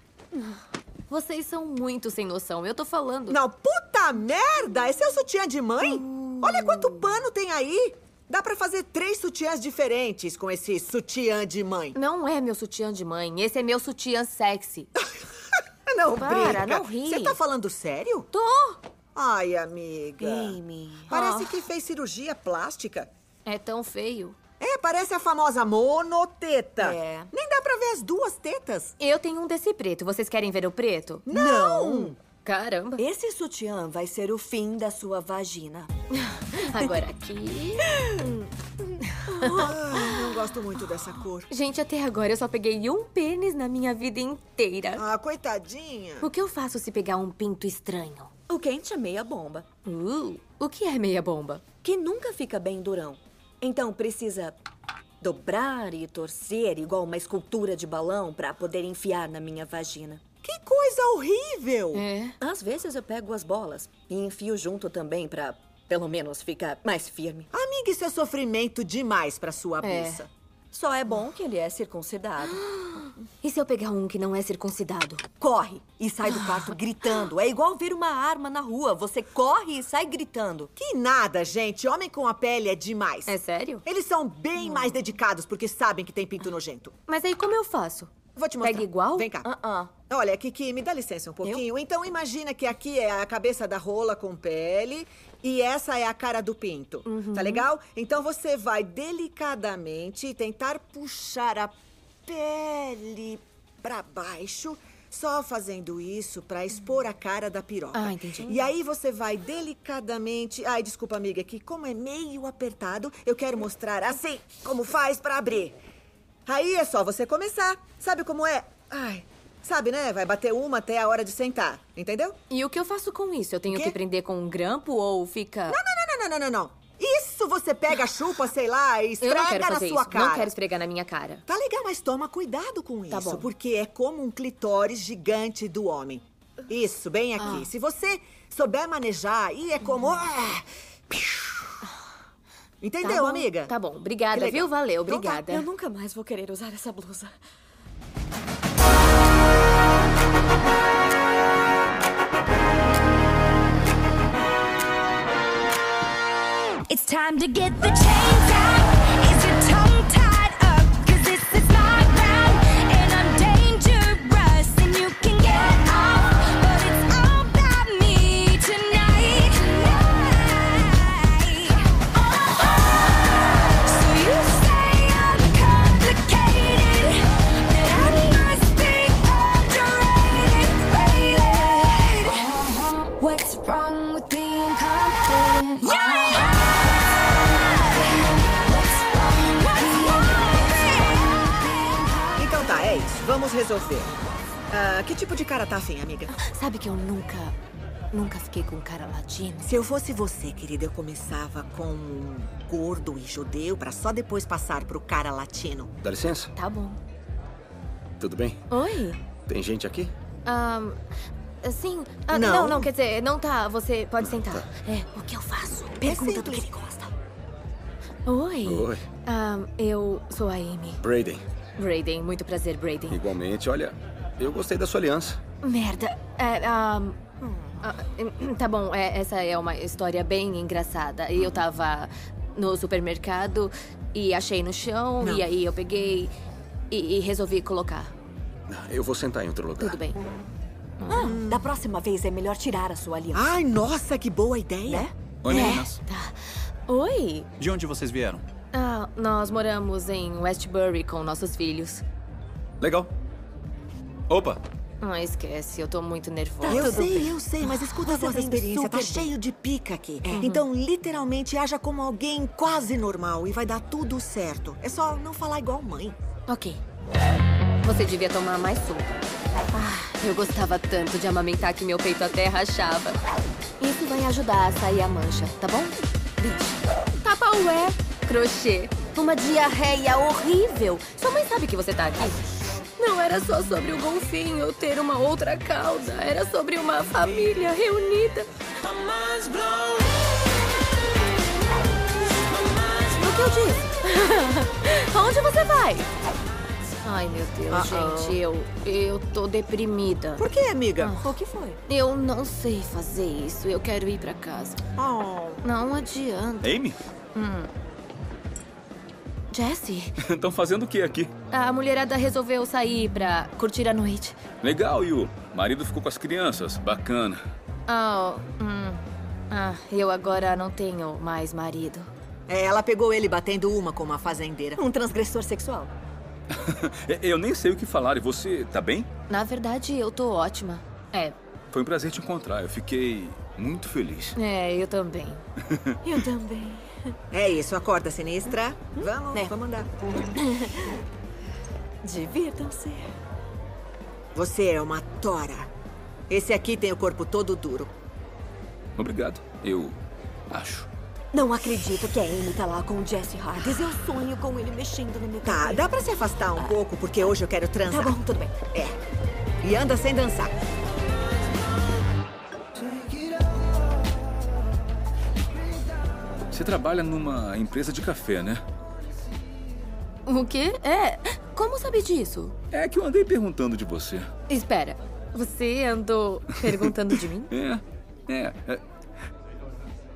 Vocês são muito sem noção. Eu tô falando. Não, puta merda! Esse é o sutiã de mãe? Olha quanto pano tem aí! Dá pra fazer três sutiãs diferentes com esse sutiã de mãe. Não é meu sutiã de mãe. Esse é meu sutiã sexy. Não Para, brinca. não ri. Você tá falando sério? Tô. Ai, amiga. Amy. Parece Ah. que fez cirurgia plástica. É tão feio. É, parece a famosa monoteta. É. Nem dá pra ver as duas tetas. Eu tenho um desse preto. Vocês querem ver o preto? Não! Caramba. Esse sutiã vai ser o fim da sua vagina. Agora aqui. Ah, não gosto muito dessa cor. Gente, até agora eu só peguei um pênis na minha vida inteira. Ah, coitadinha. O que eu faço se pegar um pinto estranho? O quente é meia bomba. Uh, o que é meia bomba? Que nunca fica bem durão. Então precisa dobrar e torcer igual uma escultura de balão pra poder enfiar na minha vagina. Que coisa horrível! É. Às vezes eu pego as bolas e enfio junto também pra, pelo menos, ficar mais firme. Amiga, isso é sofrimento demais pra sua É. buça. Só é bom que ele é circuncidado. E se eu pegar um que não é circuncidado? Corre e sai do quarto gritando. É igual ver uma arma na rua. Você corre e sai gritando. Que nada, gente. Homem com a pele é demais. É sério? Eles são bem mais dedicados porque sabem que tem pinto nojento. Mas aí como eu faço? Vou te mostrar. Pega igual? Vem cá. Ah, Olha, Kiki, me dá licença um pouquinho. Então imagina que aqui é a cabeça da rola com pele e essa é a cara do pinto. Uhum. Tá legal? Então você vai delicadamente tentar puxar a pele pra baixo. Só fazendo isso pra expor a cara da piroca. Ah, entendi. E aí você vai delicadamente. Ai, desculpa, amiga, que como é meio apertado, eu quero mostrar assim como faz pra abrir. Aí é só você começar. Sabe como é? Ai, sabe, né? Vai bater uma até a hora de sentar. Entendeu? E o que eu faço com isso? Eu tenho que prender com um grampo ou fica. Não, não, não, não, não, não, não. Isso você pega, chupa, sei lá, e esfrega na sua isso. cara. Não quero esfregar na minha cara. Tá legal, mas toma cuidado com isso. Tá bom. Porque é como um clitóris gigante do homem. Isso, bem aqui. Ah. Se você souber manejar, aí é como. Ah, Entendeu, Tá bom, amiga? Tá bom. Obrigada, viu? Valeu, Então tá. obrigada. Eu nunca mais vou querer usar essa blusa. It's time to get the chains resolver. Ah, que tipo de cara tá afim, amiga? Sabe que eu nunca. Nunca fiquei com um cara latino? Se eu fosse você, querida, eu começava com um gordo e judeu pra só depois passar pro cara latino. Dá licença? Tá bom. Tudo bem? Oi? Tem gente aqui? Ahn. sim. Ah, Não. não. não, quer dizer, não tá. Você pode sentar. É, o que eu faço? Pergunta do que ele gosta. Oi. Oi. Ahn, eu sou a Amy. Braden. Braden, muito prazer, Braden. Igualmente, olha, eu gostei da sua aliança. Merda. É, ahn, ah, tá bom, é, essa é uma história bem engraçada. Eu tava no supermercado e achei no chão, Não. e aí eu peguei e, e resolvi colocar. Eu vou sentar em outro lugar. Tudo bem. Ah, da próxima vez é melhor tirar a sua aliança. Ai, nossa, que boa ideia. Né? Oi, meninas. Oi. De onde vocês vieram? Ah, nós moramos em Westbury com nossos filhos. Legal. Opa, Ah, esquece, eu tô muito nervosa. eu Tudo sei, bem. eu sei, mas escuta Você a nossa vem experiência. Tá bem. cheio de pica aqui. Uhum. Então, literalmente, haja como alguém quase normal e vai dar tudo certo. É só não falar igual mãe. Ok. Você devia tomar mais suco. Ah, eu gostava tanto de amamentar que meu peito até rachava. Isso vai ajudar a sair a mancha, tá bom? Deixa. Tapaué, crochê, uma diarreia horrível. Sua mãe sabe que você tá aqui? Não era só sobre o golfinho ter uma outra causa. Era sobre uma família reunida. O que eu disse? Onde você vai? Ai, meu Deus, Uh-oh. gente, eu, eu tô deprimida. Por que, amiga? Ah. O que foi? Eu não sei fazer isso. Eu quero ir pra casa. Oh. Não adianta. Amy? Hum. Jesse, Estão fazendo o que aqui? a mulherada resolveu sair pra curtir a noite. Legal, e o marido ficou com as crianças. Bacana. Oh, hum. Ah, eu agora não tenho mais marido. É, ela pegou ele batendo uma com uma fazendeira. Um transgressor sexual. Eu nem sei o que falar. E você, tá bem? Na verdade, eu tô ótima. É, Foi um prazer te encontrar. Eu fiquei muito feliz. é, eu também. Eu também. É isso, acorda, sinistra. Vamos, vamos andar. Divirtam-se. Você é uma tora. Esse aqui tem o corpo todo duro. Obrigado. Eu acho. Não acredito que a Amy tá lá com o Jesse Hardes. Eu sonho com ele mexendo no meu Tá, cabelo. dá pra se afastar um pouco, porque hoje eu quero transar. Tá bom, tudo bem. É. E anda sem dançar. Você trabalha numa empresa de café, né? O quê? É. Como sabe disso? É que eu andei perguntando de você. Espera, você andou perguntando de mim? É, é. é.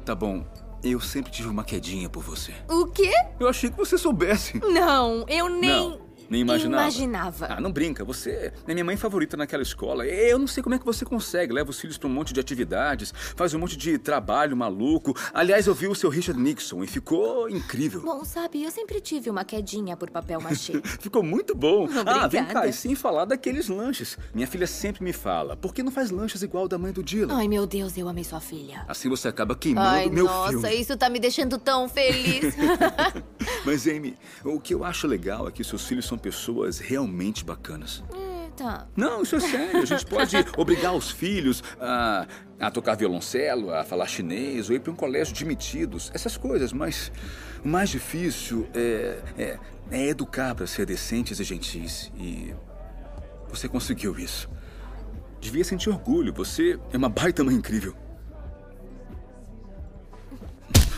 Tá bom. Eu sempre tive uma quedinha por você. O quê? Eu achei que você soubesse. Não, eu nem. Não, nem imaginava. imaginava. Ah, não brinca. Você é minha mãe favorita naquela escola. Eu não sei como é que você consegue. Leva os filhos pra um monte de atividades, faz um monte de trabalho maluco. Aliás, eu vi o seu Richard Nixon e ficou incrível. Bom, sabe, eu sempre tive uma quedinha por papel machê. Ficou muito bom. Ah, vem cá, Obrigada. e sem falar daqueles lanches. Minha filha sempre me fala, por que não faz lanches igual da mãe do Dylan? Ai, meu Deus, eu amei sua filha. Assim você acaba queimando Ai, meu nossa, filme. isso tá me deixando tão feliz. Mas, Amy, o que eu acho legal é que seus filhos são pessoas realmente bacanas. é, tá. Não, isso é sério. A gente pode obrigar os filhos a, a tocar violoncelo, a falar chinês, ou ir para um colégio de metidos, essas coisas. Mas o mais difícil é, é, é educar para ser decentes e gentis. E você conseguiu isso. Devia sentir orgulho. Você é uma baita mãe incrível.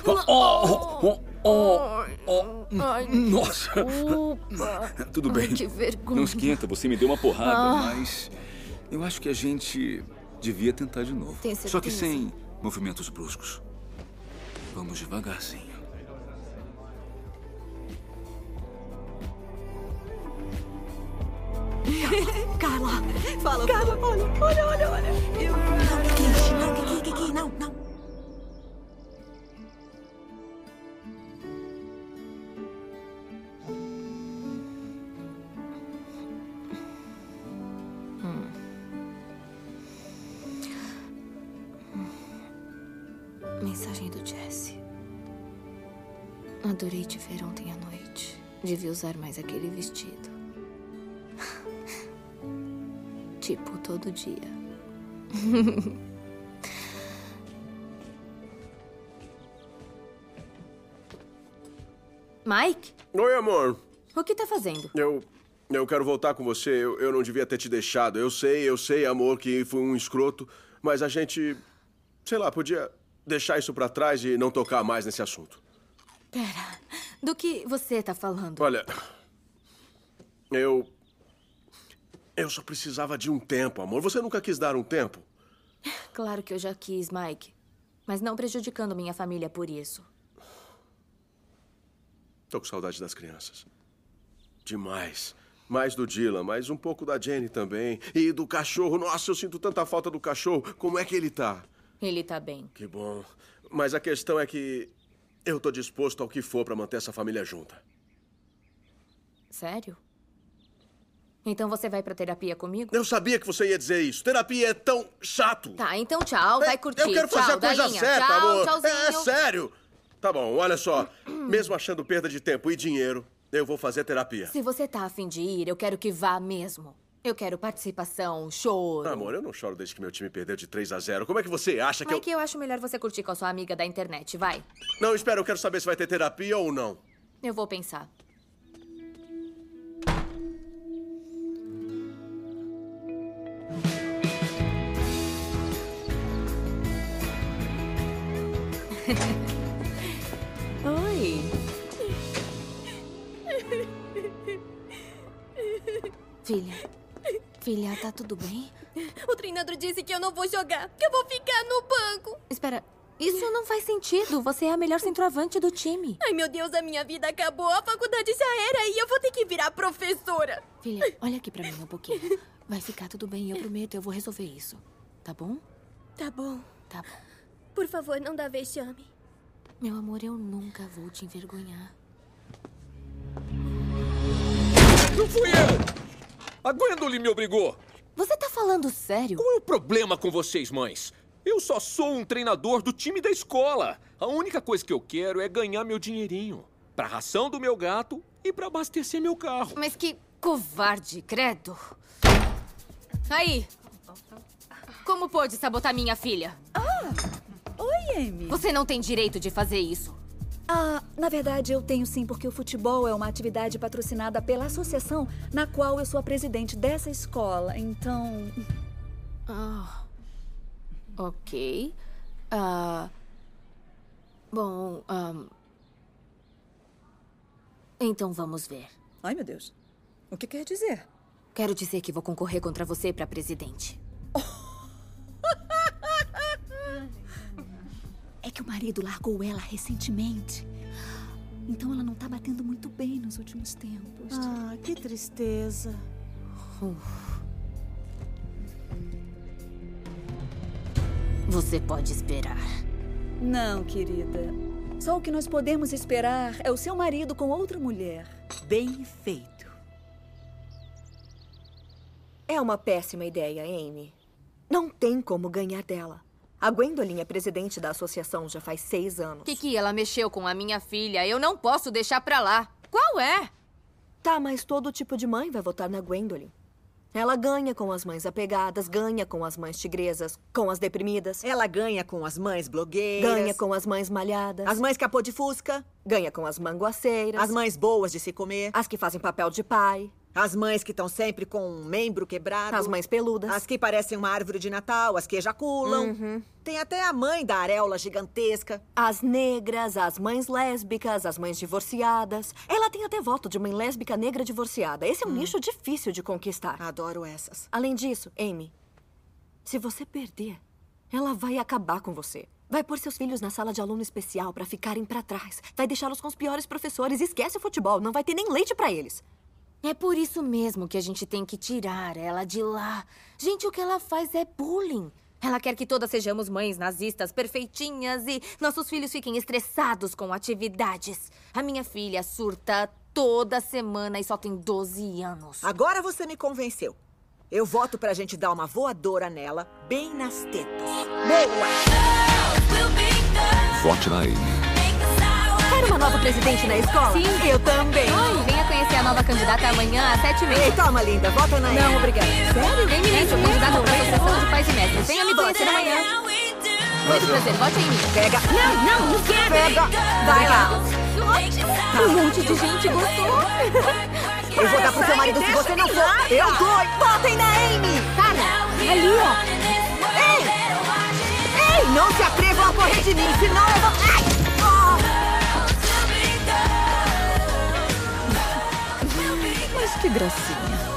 Oh, oh, oh, oh, oh. Ai, Nossa! desculpa. Tudo Ai, bem. que vergonha. Não esquenta, você me deu uma porrada, Ah. mas eu acho que a gente devia tentar de novo. Tem Só que certeza? sem movimentos bruscos. Vamos devagarzinho. Carla, fala. Carla, olha, olha, olha, olha. Eu... Não, Kiki, não, Kiki, Kiki, não, não. Adorei te ver ontem à noite. Devia usar mais aquele vestido. tipo, todo dia. Mike, Oi, amor. o que tá fazendo? Eu. Eu quero voltar com você. Eu, eu não devia ter te deixado. Eu sei, eu sei, amor, que fui um escroto. Mas a gente. Sei lá, podia deixar isso pra trás e não tocar mais nesse assunto. Pera, do que você tá falando? Olha. Eu. Eu só precisava de um tempo, amor. Você nunca quis dar um tempo? Claro que eu já quis, Mike. Mas não prejudicando minha família por isso. Tô com saudade das crianças. Demais. Mais do Dylan, mas um pouco da Jenny também. E do cachorro. Nossa, eu sinto tanta falta do cachorro. Como é que ele tá? Ele tá bem. Que bom. Mas a questão é que eu tô disposto ao que for pra manter essa família junta. Sério? Então você vai pra terapia comigo? Eu sabia que você ia dizer isso. Terapia é tão chato. Tá, então tchau, vai curtir. Eu quero fazer tchau, a coisa certa, tchau, amor. Tchauzinho. É sério. Tá bom, olha só. Mesmo achando perda de tempo e dinheiro, eu vou fazer terapia. Se você tá afim de ir, eu quero que vá mesmo. Eu quero participação, choro. Amor, eu não choro desde que meu time perdeu de 3 a 0. Como é que você acha que Mas eu. que eu acho melhor você curtir com a sua amiga da internet, vai. Não, espera, eu quero saber se vai ter terapia ou não. Eu vou pensar. Oi. Filha. Filha, tá tudo bem? O treinador disse que eu não vou jogar, que eu vou ficar no banco. Espera, isso não faz sentido. Você é a melhor centroavante do time. Ai, meu Deus, a minha vida acabou. A faculdade já era e eu vou ter que virar professora. Filha, olha aqui pra mim um pouquinho. Vai ficar tudo bem, eu prometo, eu vou resolver isso. Tá bom? Tá bom. Tá bom. Por favor, não dá vexame. Meu amor, eu nunca vou te envergonhar. Não fui eu! A Gwendolyn me obrigou! Você tá falando sério? Qual é o problema com vocês, mães? Eu só sou um treinador do time da escola. A única coisa que eu quero é ganhar meu dinheirinho. Pra ração do meu gato e pra abastecer meu carro. Mas que covarde, credo. Aí. Como pôde sabotar minha filha? Oi, Amy. Você não tem direito de fazer isso. Ah, na verdade eu tenho sim, porque o futebol é uma atividade patrocinada pela associação na qual eu sou a presidente dessa escola. Então. Ah. Ok. Ah. Bom, ahn, Então vamos ver. Ai, meu Deus. O que quer dizer? Quero dizer que vou concorrer contra você pra presidente. É que o marido largou ela recentemente. Então ela não tá batendo muito bem nos últimos tempos. Ah, que tristeza. Você pode esperar. Não, querida. Só o que nós podemos esperar é o seu marido com outra mulher. Bem feito. É uma péssima ideia, Amy. Não tem como ganhar dela. A Gwendolyn é presidente da associação já faz seis anos. Kiki, ela mexeu com a minha filha. Eu não posso deixar pra lá. Qual é? Tá, mas todo tipo de mãe vai votar na Gwendolyn. Ela ganha com as mães apegadas, ganha com as mães tigresas, com as deprimidas. Ela ganha com as mães blogueiras. Ganha com as mães malhadas. As mães capô de fusca. Ganha com as manguaceiras. As mães boas de se comer. As que fazem papel de pai. As mães que estão sempre com um membro quebrado. As mães peludas. As que parecem uma árvore de Natal, as que ejaculam. Uhum. Tem até a mãe da areola gigantesca. As negras, as mães lésbicas, as mães divorciadas. Ela tem até voto de mãe lésbica negra divorciada. Esse é um nicho difícil de conquistar. Adoro essas. Além disso, Amy, se você perder, ela vai acabar com você. Vai pôr seus filhos na sala de aluno especial pra ficarem pra trás. Vai deixá-los com os piores professores. Esquece o futebol, não vai ter nem leite pra eles. É por isso mesmo que a gente tem que tirar ela de lá. Gente, o que ela faz é bullying. Ela quer que todas sejamos mães nazistas perfeitinhas e nossos filhos fiquem estressados com atividades. A minha filha surta toda semana e só tem 12 anos. Agora você me convenceu. Eu voto pra gente dar uma voadora nela, bem nas tetas. Boa! Vote na Amy. Quer uma nova presidente na escola? Sim. Eu também. Oi, conhecer a nova candidata amanhã às sete e meia. Ei, toma, linda. Vota na Não, obrigada. Sério? Vem me lembra, candidata para a Associação de Pais e Mestres. Venha me conhecer amanhã. Muito prazer, vote em mim. Pega. Não, não, não quero. Pega. Vai lá. Um monte de gente gostou. Eu vou dar pro seu marido se você não for. Eu dou. Votem na Amy. Cara, ali, ó. Ei! Ei, não se atrevam a correr de mim, senão eu vou... Ai! Gracinha.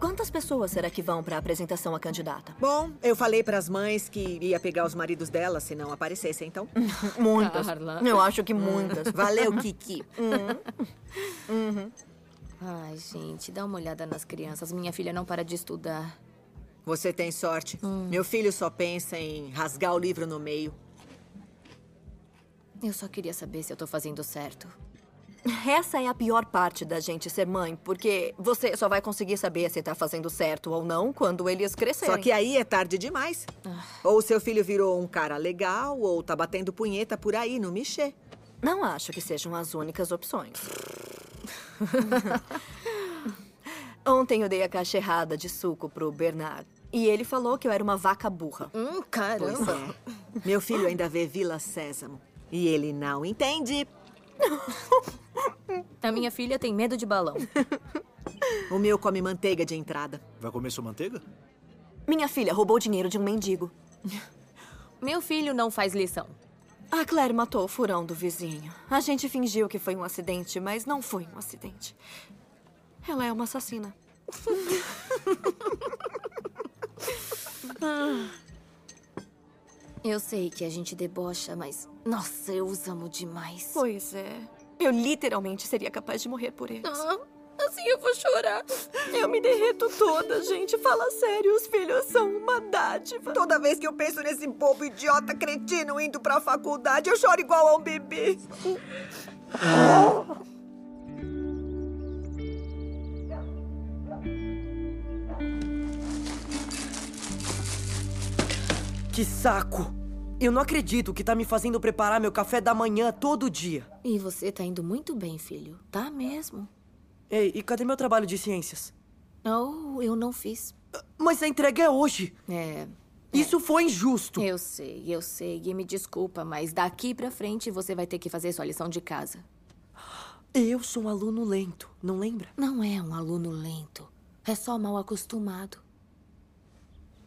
Quantas pessoas será que vão pra apresentação à candidata? Bom, eu falei pras mães que ia pegar os maridos delas se não aparecessem, então. Muitas. Carla. Eu acho que muitas. Valeu, Kiki. Uhum. Ai, gente, dá uma olhada nas crianças. Minha filha não para de estudar. Você tem sorte. Meu filho só pensa em rasgar o livro no meio. Eu só queria saber se eu tô fazendo certo. Essa é a pior parte da gente ser mãe, porque você só vai conseguir saber se tá fazendo certo ou não quando eles crescerem. Só que aí é tarde demais. Ou seu filho virou um cara legal, ou tá batendo punheta por aí no Michê. Não acho que sejam as únicas opções. Ontem eu dei a caixa errada de suco pro Bernard. E ele falou que eu era uma vaca burra. Hum, Pois é. Meu filho ainda vê Vila Sésamo. E ele não entende. A minha filha tem medo de balão. O meu come manteiga de entrada. Vai comer sua manteiga? Minha filha roubou dinheiro de um mendigo. Meu filho não faz lição. A Claire matou o furão do vizinho. A gente fingiu que foi um acidente, mas não foi um acidente. Ela é uma assassina. Eu sei que a gente debocha, mas. Nossa, eu os amo demais. Pois é. Eu literalmente seria capaz de morrer por eles. Ah, assim eu vou chorar. Eu me derreto toda, gente. Fala sério, os filhos são uma dádiva. Toda vez que eu penso nesse bobo idiota cretino indo pra faculdade, eu choro igual a um bebê. Que saco! Eu não acredito que tá me fazendo preparar meu café da manhã todo dia. E você tá indo muito bem, filho. Tá mesmo. Ei, e cadê meu trabalho de ciências? Oh, eu não fiz. Mas a entrega é hoje. É. Isso foi injusto. Eu sei, eu sei. E me desculpa, mas daqui pra frente você vai ter que fazer sua lição de casa. Eu sou um aluno lento, não lembra? Não é um aluno lento. É só mal acostumado.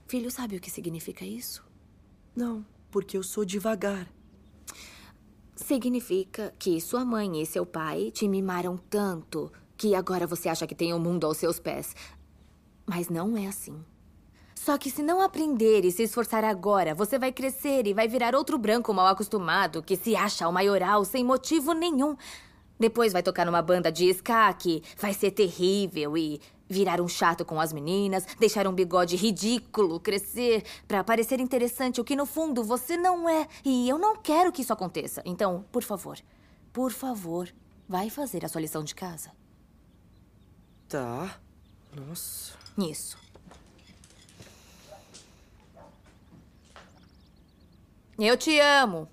Filho, sabe o que significa isso? Não, porque eu sou devagar. Significa que sua mãe e seu pai te mimaram tanto que agora você acha que tem o mundo aos seus pés. Mas não é assim. Só que se não aprender e se esforçar agora, você vai crescer e vai virar outro branco mal acostumado que se acha o maioral sem motivo nenhum. Depois vai tocar numa banda de ska que vai ser terrível e virar um chato com as meninas, deixar um bigode ridículo crescer pra parecer interessante, o que no fundo você não é. E eu não quero que isso aconteça. Então, por favor, por favor, vai fazer a sua lição de casa. Tá. Nossa. Isso. Eu te amo.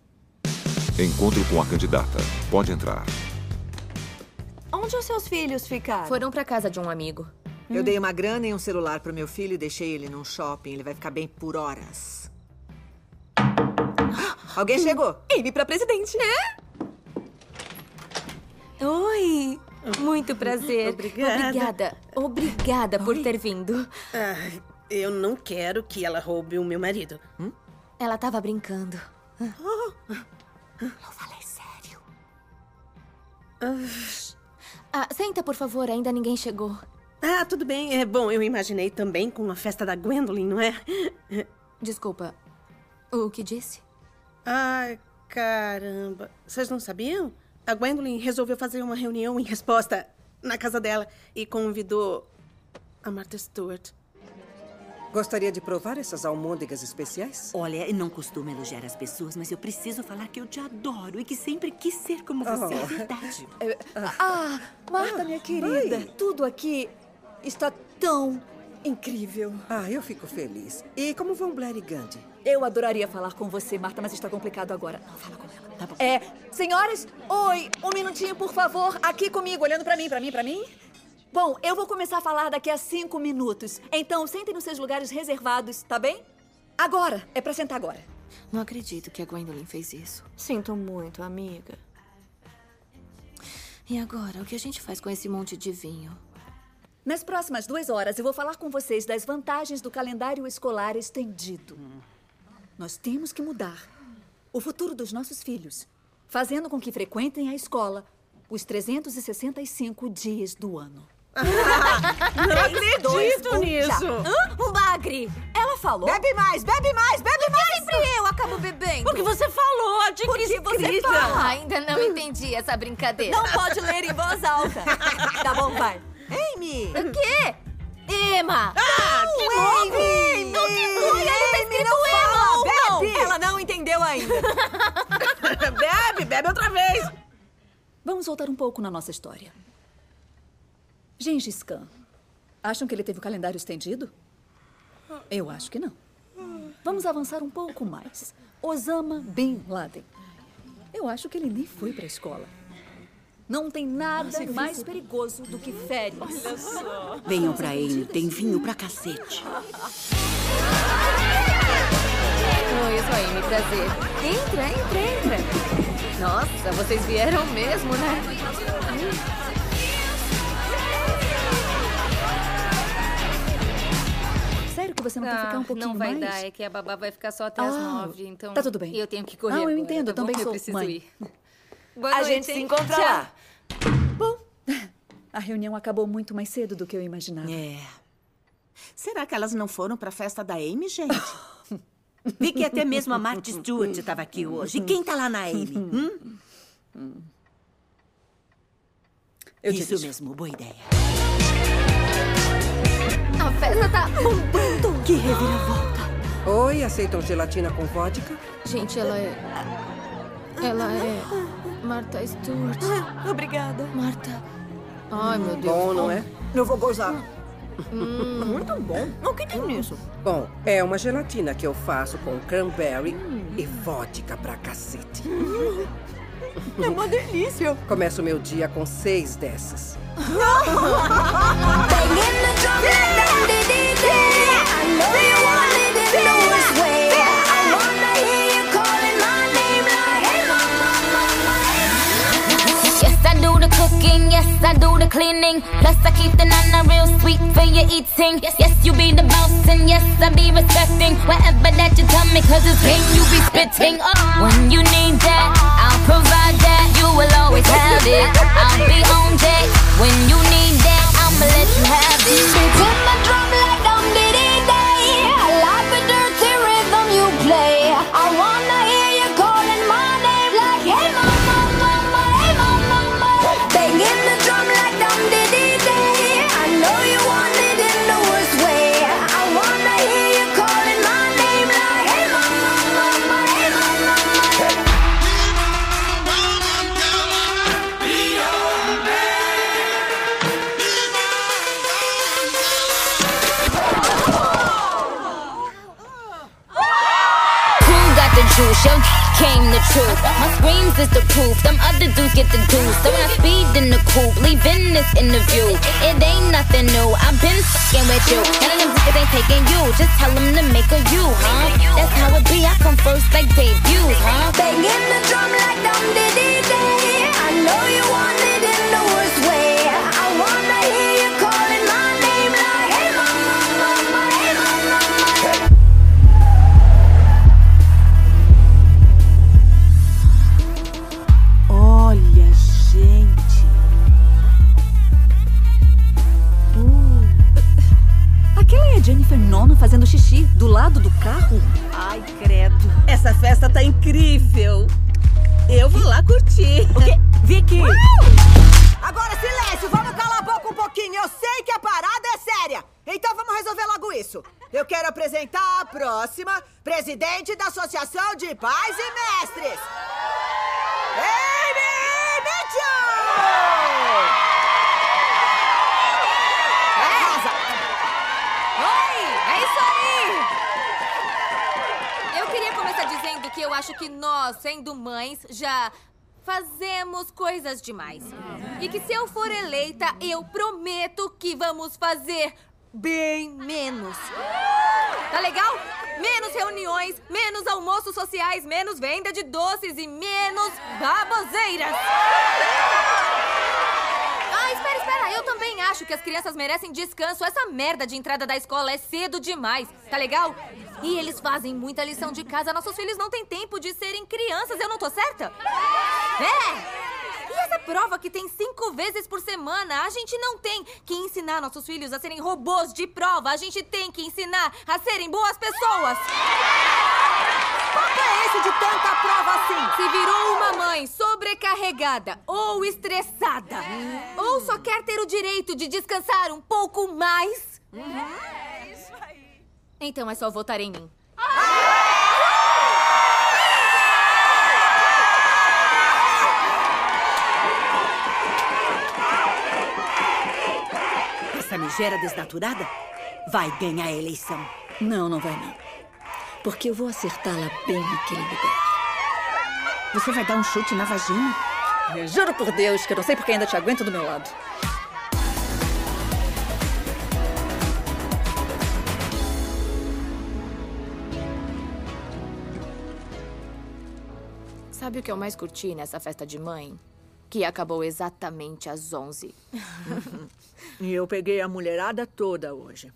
Encontro com a candidata. Pode entrar. Onde os seus filhos ficaram? Foram pra casa de um amigo. Eu dei uma grana e um celular pro meu filho e deixei ele num shopping. Ele vai ficar bem por horas. Alguém chegou? Amy pra presidente. Oi! Muito prazer. Obrigada. Obrigada. Obrigada por ter vindo. Ah, eu não quero que ela roube o meu marido. Ela tava brincando. Não falei sério. Ah, senta, por favor, ainda ninguém chegou. Ah, tudo bem. É bom, eu imaginei também com a festa da Gwendolyn, não é? Desculpa. O que disse? Ai, caramba. Vocês não sabiam? A Gwendolyn resolveu fazer uma reunião em resposta na casa dela e convidou a Martha Stewart. Gostaria de provar essas almôndegas especiais? Olha, eu não costumo elogiar as pessoas, mas eu preciso falar que eu te adoro e que sempre quis ser como você. É Oh. verdade. Ah, Marta, minha querida, tudo aqui está tão incrível. Ah, eu fico feliz. E como vão Blair e Gandhi? Eu adoraria falar com você, Marta, mas está complicado agora. Não, fala com ela. Tá bom. É, senhoras, oi, um minutinho, por favor, aqui comigo, olhando pra mim, pra mim, pra mim. Bom, eu vou começar a falar daqui a cinco minutos. Então, sentem nos seus lugares reservados, tá bem? Agora, é pra sentar agora. Não acredito que a Gwendolyn fez isso. Sinto muito, amiga. E agora, o que a gente faz com esse monte de vinho? Nas próximas duas horas, eu vou falar com vocês das vantagens do calendário escolar estendido. Nós temos que mudar o futuro dos nossos filhos, fazendo com que frequentem a escola os 365 dias do ano. Não acredito dois, um, nisso. Hã? Um bagre! Ela falou. Bebe mais, bebe mais, bebe mais! Sempre eu acabo bebendo. Porque você falou, de Porque você fala. Ainda não entendi essa brincadeira. Não pode ler em voz alta. tá bom, vai. Amy! O quê? Ema! Ah, de novo! Amy! Não te foi, aí tá escrito não Ema! fala, não? bebe! Ela não entendeu ainda. bebe, bebe outra vez. Vamos voltar um pouco na nossa história. Gengis Khan. Acham que ele teve o calendário estendido? Eu acho que não. Vamos avançar um pouco mais. Osama Bin Laden. Eu acho que ele nem foi para a escola. Não tem nada mais perigoso do que férias. Venham pra Amy, tem vinho pra cacete. Oi, eu Amy, prazer. Entra, entra, entra. Nossa, vocês vieram mesmo, né? Sério que você não quer ficar um pouquinho Não vai mais? dar, é que a babá vai ficar só até as Ah, nove, então... tá tudo bem. E eu tenho que correr Ah, eu agora, entendo, eu tá bom? também Eu sou preciso mãe. ir. Boa A noite, gente se hein? encontra Tchau. lá. A reunião acabou muito mais cedo do que eu imaginava. É. Será que elas não foram pra festa da Amy, gente? Vi que até mesmo a Martha Stewart estava aqui hoje. E quem tá lá na Amy? Hum? Eu Isso dirijo. mesmo, boa ideia. A festa tá bombando! Que reviravolta. Oi, aceitam gelatina com vodka? Gente, ela é... Ela é... Martha Stewart. Obrigada. Marta. Ai, meu Deus. Bom, não é? Eu vou gozar. Muito bom. O que tem nisso? Bom, é uma gelatina que eu faço com cranberry e vodka pra cacete. É uma delícia. Começo o meu dia com seis dessas. Yes, I do the cleaning. Plus, I keep the nana real sweet for your eating. Yes, yes, you be the boss, and yes, I be respecting whatever that you tell me, cause it's game you be spitting. Oh, when you need that, I'll provide that. You will always have it. I'll be on deck. When you need that, I'ma let you have it. In my drum like truth. My screams is the proof. Them other dudes get the deuce. So I speed in the coupe, leaving this interview. It ain't nothing new. I've been fucking with you. None of them niggas ain't taking you. Just tell them to make a you, huh? That's how it be. I come first like debuts, huh? Banging the drum like dum diddy day. I know you want it Nono fazendo xixi do lado do carro? Ai, credo. Essa festa tá incrível. Eu vou lá curtir. O quê? Vicky! Agora silêncio, vamos calar a boca um pouquinho. Eu sei que a parada é séria. Então vamos resolver logo isso. Eu quero apresentar a próxima presidente da Associação de Pais e Mestres. Amy Mitchell! Arrasa! Oi, é isso aí! Eu queria começar dizendo que eu acho que nós, sendo mães, já fazemos coisas demais. E que se eu for eleita, eu prometo que vamos fazer bem menos. Tá legal? Menos reuniões, menos almoços sociais, menos venda de doces e menos baboseiras. Espera. Eu também acho que as crianças merecem descanso. Essa merda de entrada da escola é cedo demais. Tá legal? E eles fazem muita lição de casa. Nossos filhos não têm tempo de serem crianças. Eu não tô certa? É! E essa prova que tem cinco vezes por semana? A gente não tem que ensinar nossos filhos a serem robôs de prova. A gente tem que ensinar a serem boas pessoas. Papo é esse de tanta prova assim? Se virou uma mãe sobrecarregada ou estressada, ou só quer ter o direito de descansar um pouco mais, É, isso aí. Então é só votar em mim. Essa megera desnaturada vai ganhar a eleição. Não, não vai não. Porque eu vou acertá-la bem naquele lugar. Você vai dar um chute na vagina? Eu juro por Deus que eu não sei porque ainda te aguento do meu lado. Sabe o que eu mais curti nessa festa de mãe? Que acabou exatamente às 11. E eu peguei a mulherada toda hoje.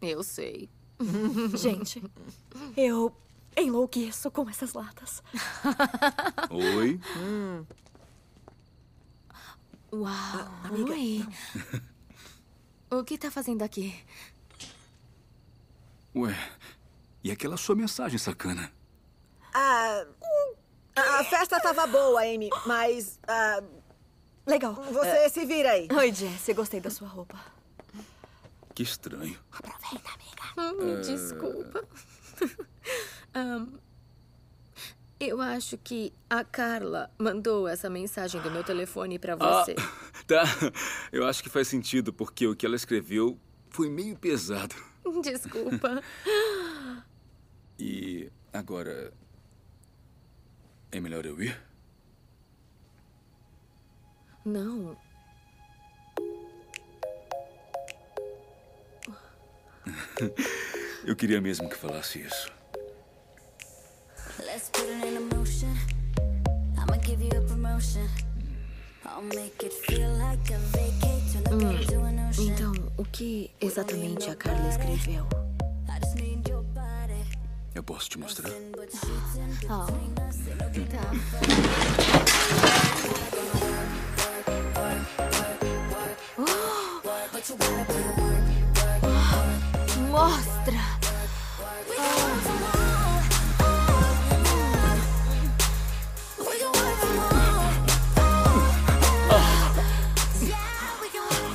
Eu sei. Gente, eu enlouqueço com essas latas. Oi? Uau. amiga, Oi. O que tá fazendo aqui? Ué, e aquela sua mensagem sacana? Ah, a festa tava boa, Amy, mas. ah, Legal. você se vira aí. Oi, Jess, gostei da sua roupa. Que estranho. Hum, Desculpa. Ahn, eu acho que a Carla mandou essa mensagem do meu telefone pra você. Ah, tá. Eu acho que faz sentido, porque o que ela escreveu foi meio pesado. Desculpa. E agora. É melhor eu ir? Não. Eu queria mesmo que falasse isso. Let's put it in motion. I'ma give you a promotion. I'll make it feel like a vacate. Turn the Hum, então, o que exatamente a Carla escreveu? I just need. Eu posso te mostrar? Oh, tá. Mostra!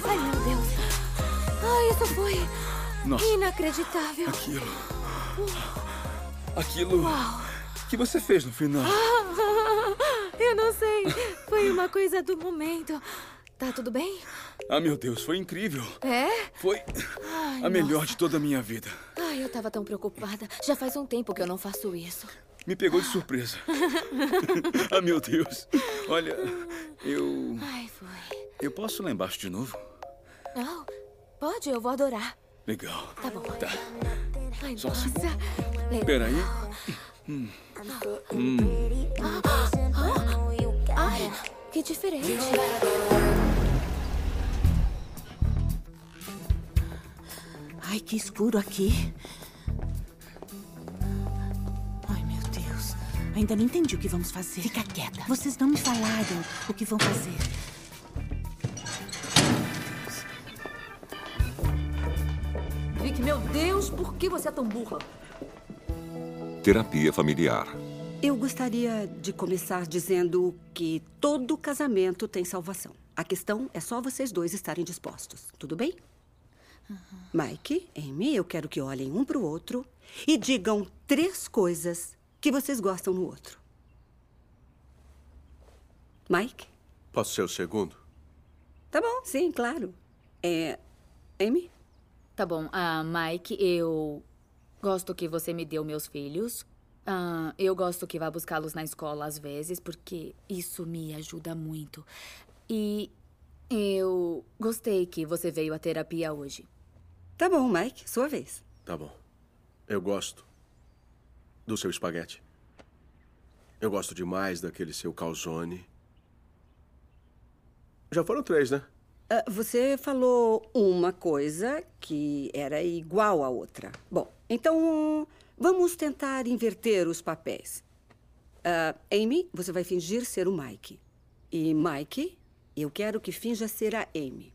Ai, meu Deus. Ai, isso foi Nossa. inacreditável. Aquilo. Aquilo Uau. que você fez no final. Eu não sei. Foi uma coisa do momento. Tá tudo bem? Ah, meu Deus, foi incrível. É? Foi Ai, a melhor nossa. de toda a minha vida. Ai, eu tava tão preocupada. Já faz um tempo que eu não faço isso. Me pegou de surpresa. ah, meu Deus. Olha, eu. Ai, foi. Eu posso ir lá embaixo de novo? Não, pode, eu vou adorar. Legal. Tá bom. Tá. Ai, Só um nossa. segundo. Legal. Peraí. Hum. Hum. Ah, ah, Ai, que diferente. Ai, que escuro aqui. Ai, meu Deus. Ainda não entendi o que vamos fazer. Fica quieta. Vocês não me falaram o que vão fazer. Vic, meu Deus, por que você é tão burra? Terapia familiar. Eu gostaria de começar dizendo que todo casamento tem salvação. A questão é só vocês dois estarem dispostos, tudo bem? Mike, Amy, eu quero que olhem um pro outro e digam três coisas que vocês gostam no outro. Mike? Posso ser o segundo? Tá bom, sim, claro. É. Amy? Tá bom. Ah, Mike, eu gosto que você me deu meus filhos. Ah, eu gosto que vá buscá-los na escola às vezes, porque isso me ajuda muito. E eu gostei que você veio à terapia hoje. Tá bom, Mike, sua vez. Tá bom. Eu gosto do seu espaguete. Eu gosto demais daquele seu calzone. Já foram três, né? Ah, você falou uma coisa que era igual à outra. Bom, então vamos tentar inverter os papéis. Ah, Amy, você vai fingir ser o Mike. E Mike, eu quero que finja ser a Amy.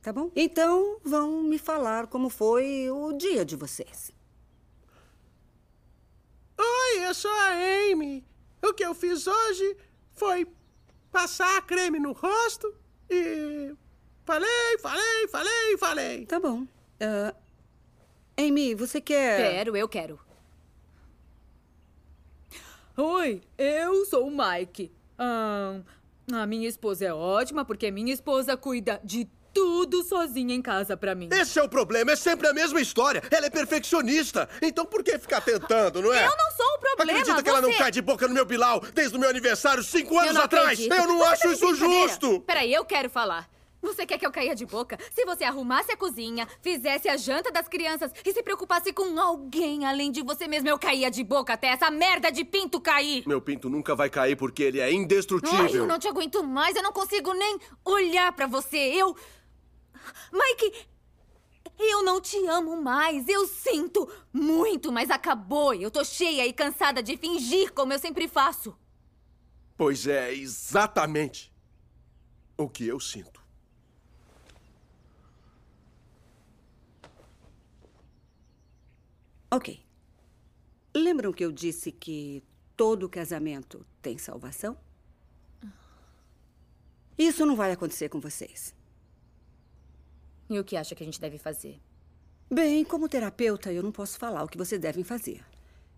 Tá bom? Então vão me falar como foi o dia de vocês. Oi, eu sou a Amy. O que eu fiz hoje foi passar creme no rosto e. Falei, falei, falei, falei. Tá bom. Ah, Amy, você quer... Quero, eu quero. Oi, eu sou o Mike. Ah, a minha esposa é ótima porque minha esposa cuida de tudo sozinha em casa pra mim. Esse é o problema, é sempre a mesma história. Ela é perfeccionista. Então por que ficar tentando, não é? Eu não sou o problema, Acredita que ela não cai de boca no meu Bilal desde o meu aniversário cinco Eu anos não atrás? acredito. Eu não Você acho tá de isso justo. Peraí, eu quero falar. Você quer que eu caia de boca? Se você arrumasse a cozinha, fizesse a janta das crianças e se preocupasse com alguém além de você mesmo, eu caía de boca até essa merda de pinto cair. Meu pinto nunca vai cair porque ele é Ai, indestrutível. eu não te aguento mais, eu não consigo nem olhar pra você. Eu. Mike, eu não te amo mais. Eu sinto muito, mas acabou. Eu tô cheia e cansada de fingir como eu sempre faço. Pois é, exatamente o que eu sinto. Ok. Lembram que eu disse que todo casamento tem salvação? Isso não vai acontecer com vocês. E o que acha que a gente deve fazer? Bem, como terapeuta, eu não posso falar o que vocês devem fazer.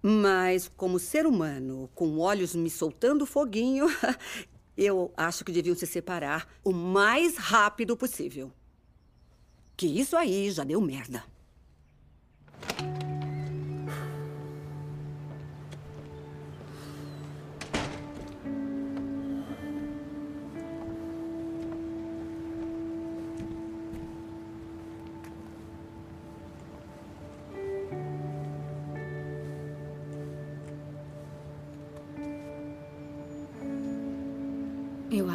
Mas, como ser humano, com olhos me soltando foguinho, eu acho que deviam se separar o mais rápido possível. Que isso aí já deu merda.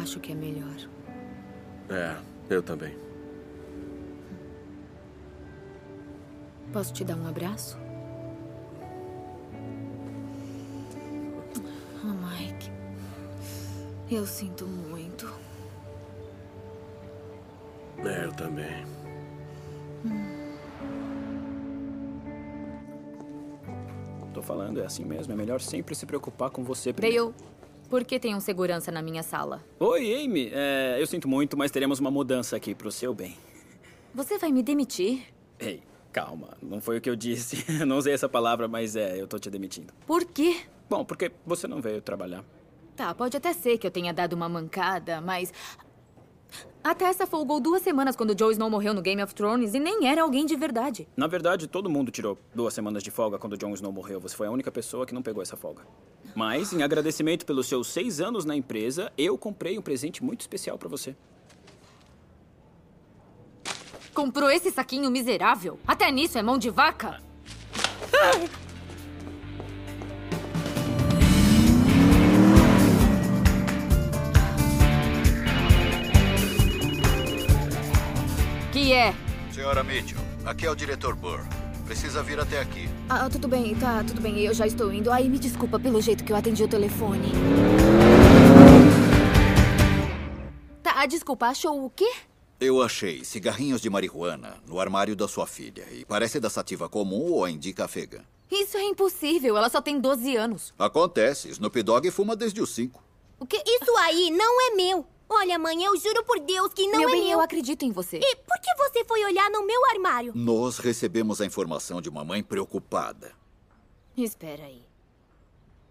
Acho que é melhor. É, eu também. Posso te dar um abraço? Oh, Mike. Eu sinto muito. É, eu também. Tô falando, é assim mesmo. É melhor sempre se preocupar com você primeiro. Dale, por que tem um segurança na minha sala? Oi, Amy. É, eu sinto muito, mas teremos uma mudança aqui pro seu bem. Você vai me demitir? Ei, calma. Não foi o que eu disse. Não usei essa palavra, mas é, eu tô te demitindo. Por quê? Bom, porque você não veio trabalhar. Tá, pode até ser que eu tenha dado uma mancada, mas. A Tessa folgou duas semanas quando o Jon Snow morreu no Game of Thrones e nem era alguém de verdade. Na verdade, todo mundo tirou duas semanas de folga quando Jon Snow morreu. Você foi a única pessoa que não pegou essa folga. Mas, em agradecimento pelos seus seis anos na empresa, eu comprei um presente muito especial pra você. Comprou esse saquinho miserável? Até nisso é mão de vaca? Que é? Senhora Mitchell, aqui é o diretor Burr. Precisa vir até aqui. Ah, tudo bem, tá, tudo bem, eu já estou indo. Ai, me desculpa pelo jeito que eu atendi o telefone. Tá, desculpa, achou o quê? Eu achei cigarrinhos de marihuana no armário da sua filha. E parece da sativa comum ou a indica afegã. Isso é impossível, ela só tem 12 anos. Acontece, Snoop Dogg fuma desde os cinco. O que? Isso aí não é meu. Olha, mãe, eu juro por Deus que não Meu é bem, meu. eu acredito em você. E por que você foi olhar no meu armário? Nós recebemos a informação de uma mãe preocupada. Espera aí.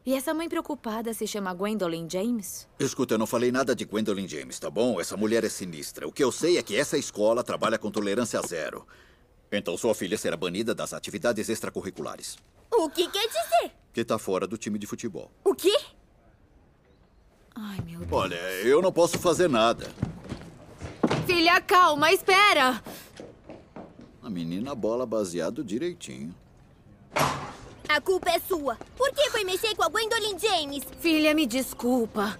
E essa mãe preocupada se chama Gwendolyn James? Escuta, eu não falei nada de Gwendolyn James, tá bom? Essa mulher é sinistra. O que eu sei é que essa escola trabalha com tolerância zero. Então sua filha será banida das atividades extracurriculares. O que quer dizer? Que tá fora do time de futebol. O quê? Ai, meu Deus. Olha, eu não posso fazer nada. Filha, calma, espera! A menina bola baseado direitinho. A culpa é sua. Por que foi mexer com a Gwendolyn James? Filha, me desculpa.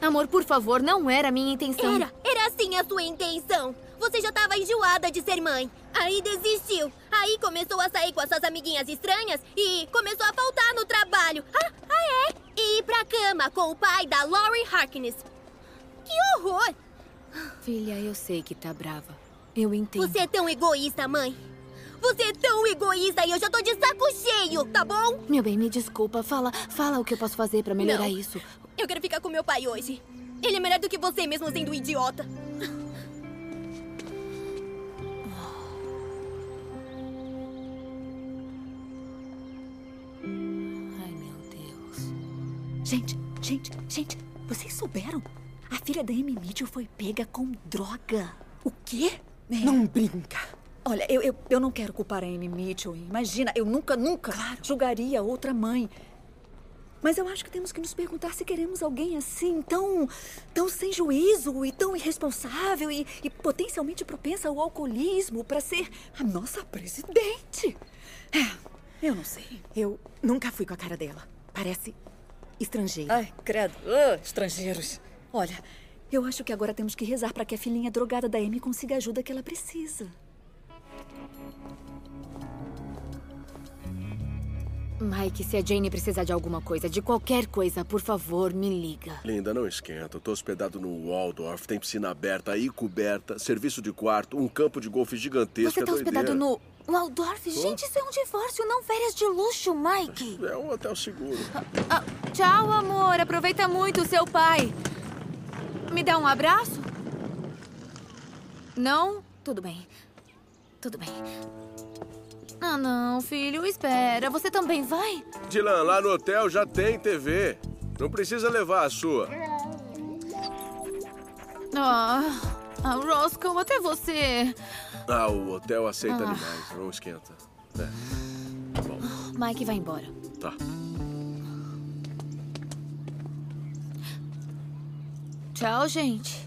Amor, por favor, não era minha intenção. Era, era assim a sua intenção. Você já estava enjoada de ser mãe. Aí desistiu. Aí começou a sair com as suas amiguinhas estranhas e começou a faltar no trabalho. Ah, ah é? E ir pra cama com o pai da Laurie Harkness. Que horror! Filha, eu sei que tá brava. Eu entendo. Você é tão egoísta, mãe. Você é tão egoísta e eu já tô de saco cheio, tá bom? Meu bem, me desculpa. Fala, fala o que eu posso fazer pra melhorar Não. isso. Eu quero ficar com meu pai hoje. Ele é melhor do que você, mesmo sendo um idiota. Gente, vocês souberam? A filha da Amy Mitchell foi pega com droga. O quê? Não brinca. Olha, eu, eu, eu não quero culpar a Amy Mitchell. Imagina, eu nunca, nunca julgaria outra mãe. Mas eu acho que temos que nos perguntar se queremos alguém assim, tão, tão sem juízo e tão irresponsável e, e potencialmente propensa ao alcoolismo para ser a nossa presidente. É, eu não sei. Eu nunca fui com a cara dela. Parece estrangeira. Ai, credo. Estrangeiros. Olha, eu acho que agora temos que rezar para que a filhinha drogada da Amy consiga a ajuda que ela precisa. Mike, se a Jane precisar de alguma coisa, de qualquer coisa, por favor, me liga. Linda, não esquenta. Eu tô hospedado no Waldorf, tem piscina aberta e coberta, serviço de quarto, um campo de golfe gigantesco. Você tá é hospedado no Waldorf? Gente, isso é um divórcio, não férias de luxo, Mike. É um hotel seguro. Ah, tchau, amor. Aproveita muito o seu pai. Me dá um abraço? Não? Tudo bem. Tudo bem. Ah, não, filho, espera. Você também vai? Dylan, lá no hotel já tem TV. Não precisa levar a sua. Ah, ah Roscoe, até você. Ah, o hotel aceita Ah. animais, não esquenta. É. Bom, Mike vai embora. tá. Tchau, gente.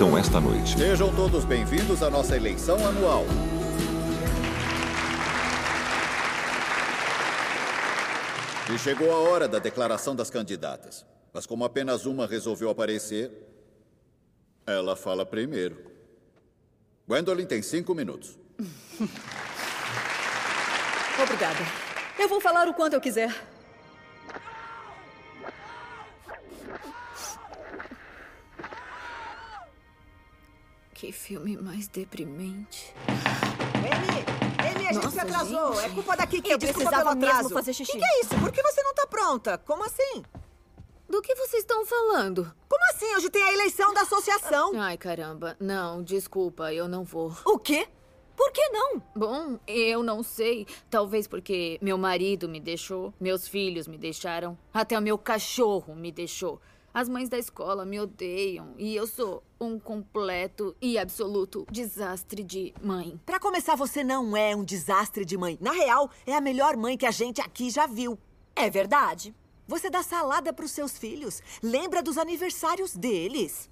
Eleição esta noite. Sejam todos bem-vindos à nossa eleição anual. E chegou a hora da declaração das candidatas. Mas como apenas uma resolveu aparecer, ela fala primeiro. Gwendolyn tem cinco minutos. Obrigada. Eu vou falar o quanto eu quiser. Que filme mais deprimente. Amy, Amy, a gente Nossa, se atrasou. gente. É culpa da Kiki. Eu Desculpa precisava pelo atraso. mesmo fazer xixi. Que que é isso? Por que você não tá pronta? Como assim? Do que vocês estão falando? Como assim? Hoje tem a eleição da associação. Ai, caramba. Não, desculpa, eu não vou. O quê? Por que não? Bom, eu não sei. Talvez porque meu marido me deixou, meus filhos me deixaram, até o meu cachorro me deixou. As mães da escola me odeiam e eu sou um completo e absoluto desastre de mãe. Pra começar, você não é um desastre de mãe. Na real, é a melhor mãe que a gente aqui já viu. É verdade. Você dá salada pros seus filhos. Lembra dos aniversários deles.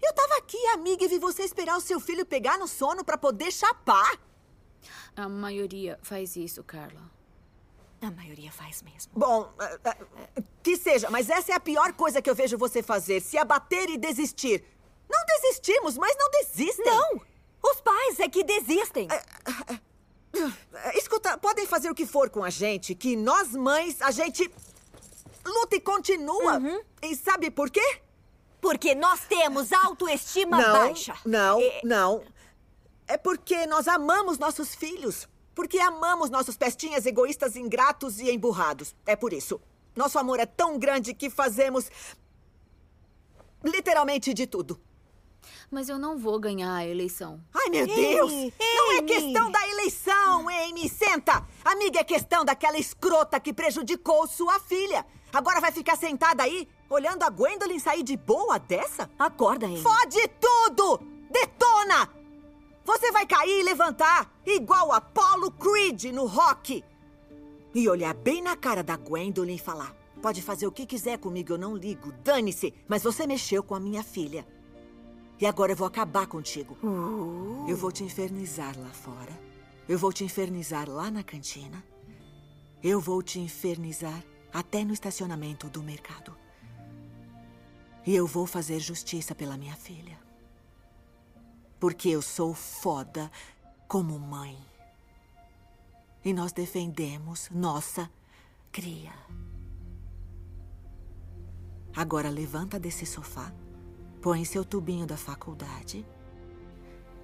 Eu tava aqui, amiga, e vi você esperar o seu filho pegar no sono pra poder chapar. A maioria faz isso, Carla. A maioria faz mesmo. Bom, eh, eh, que seja, mas essa é a pior coisa que eu vejo você fazer: se abater e desistir. Não desistimos, mas não desistem. Não! Os pais é que desistem. Escuta, podem fazer o que for com a gente, que nós mães, a gente luta e continua. E sabe por quê? Porque nós temos autoestima não, baixa. Não, É- não. É porque nós amamos nossos filhos. Porque amamos nossos pestinhas egoístas, ingratos e emburrados. É por isso. Nosso amor é tão grande que fazemos. literalmente de tudo. Mas eu não vou ganhar a eleição. Ai, meu Deus! Não é questão da eleição, Amy! Senta! Amiga, é questão daquela escrota que prejudicou sua filha. Agora vai ficar sentada aí, olhando a Gwendolyn sair de boa dessa? Acorda, Amy. Fode tudo! Detona! Você vai cair e levantar, igual Apollo Creed no rock. E olhar bem na cara da Gwendolyn e falar: Pode fazer o que quiser comigo, eu não ligo. Dane-se, mas você mexeu com a minha filha. E agora eu vou acabar contigo. Eu vou te infernizar lá fora. Eu vou te infernizar lá na cantina. Eu vou te infernizar até no estacionamento do mercado. E eu vou fazer justiça pela minha filha. Porque eu sou foda como mãe. E nós defendemos nossa cria. Agora levanta desse sofá, põe seu tubinho da faculdade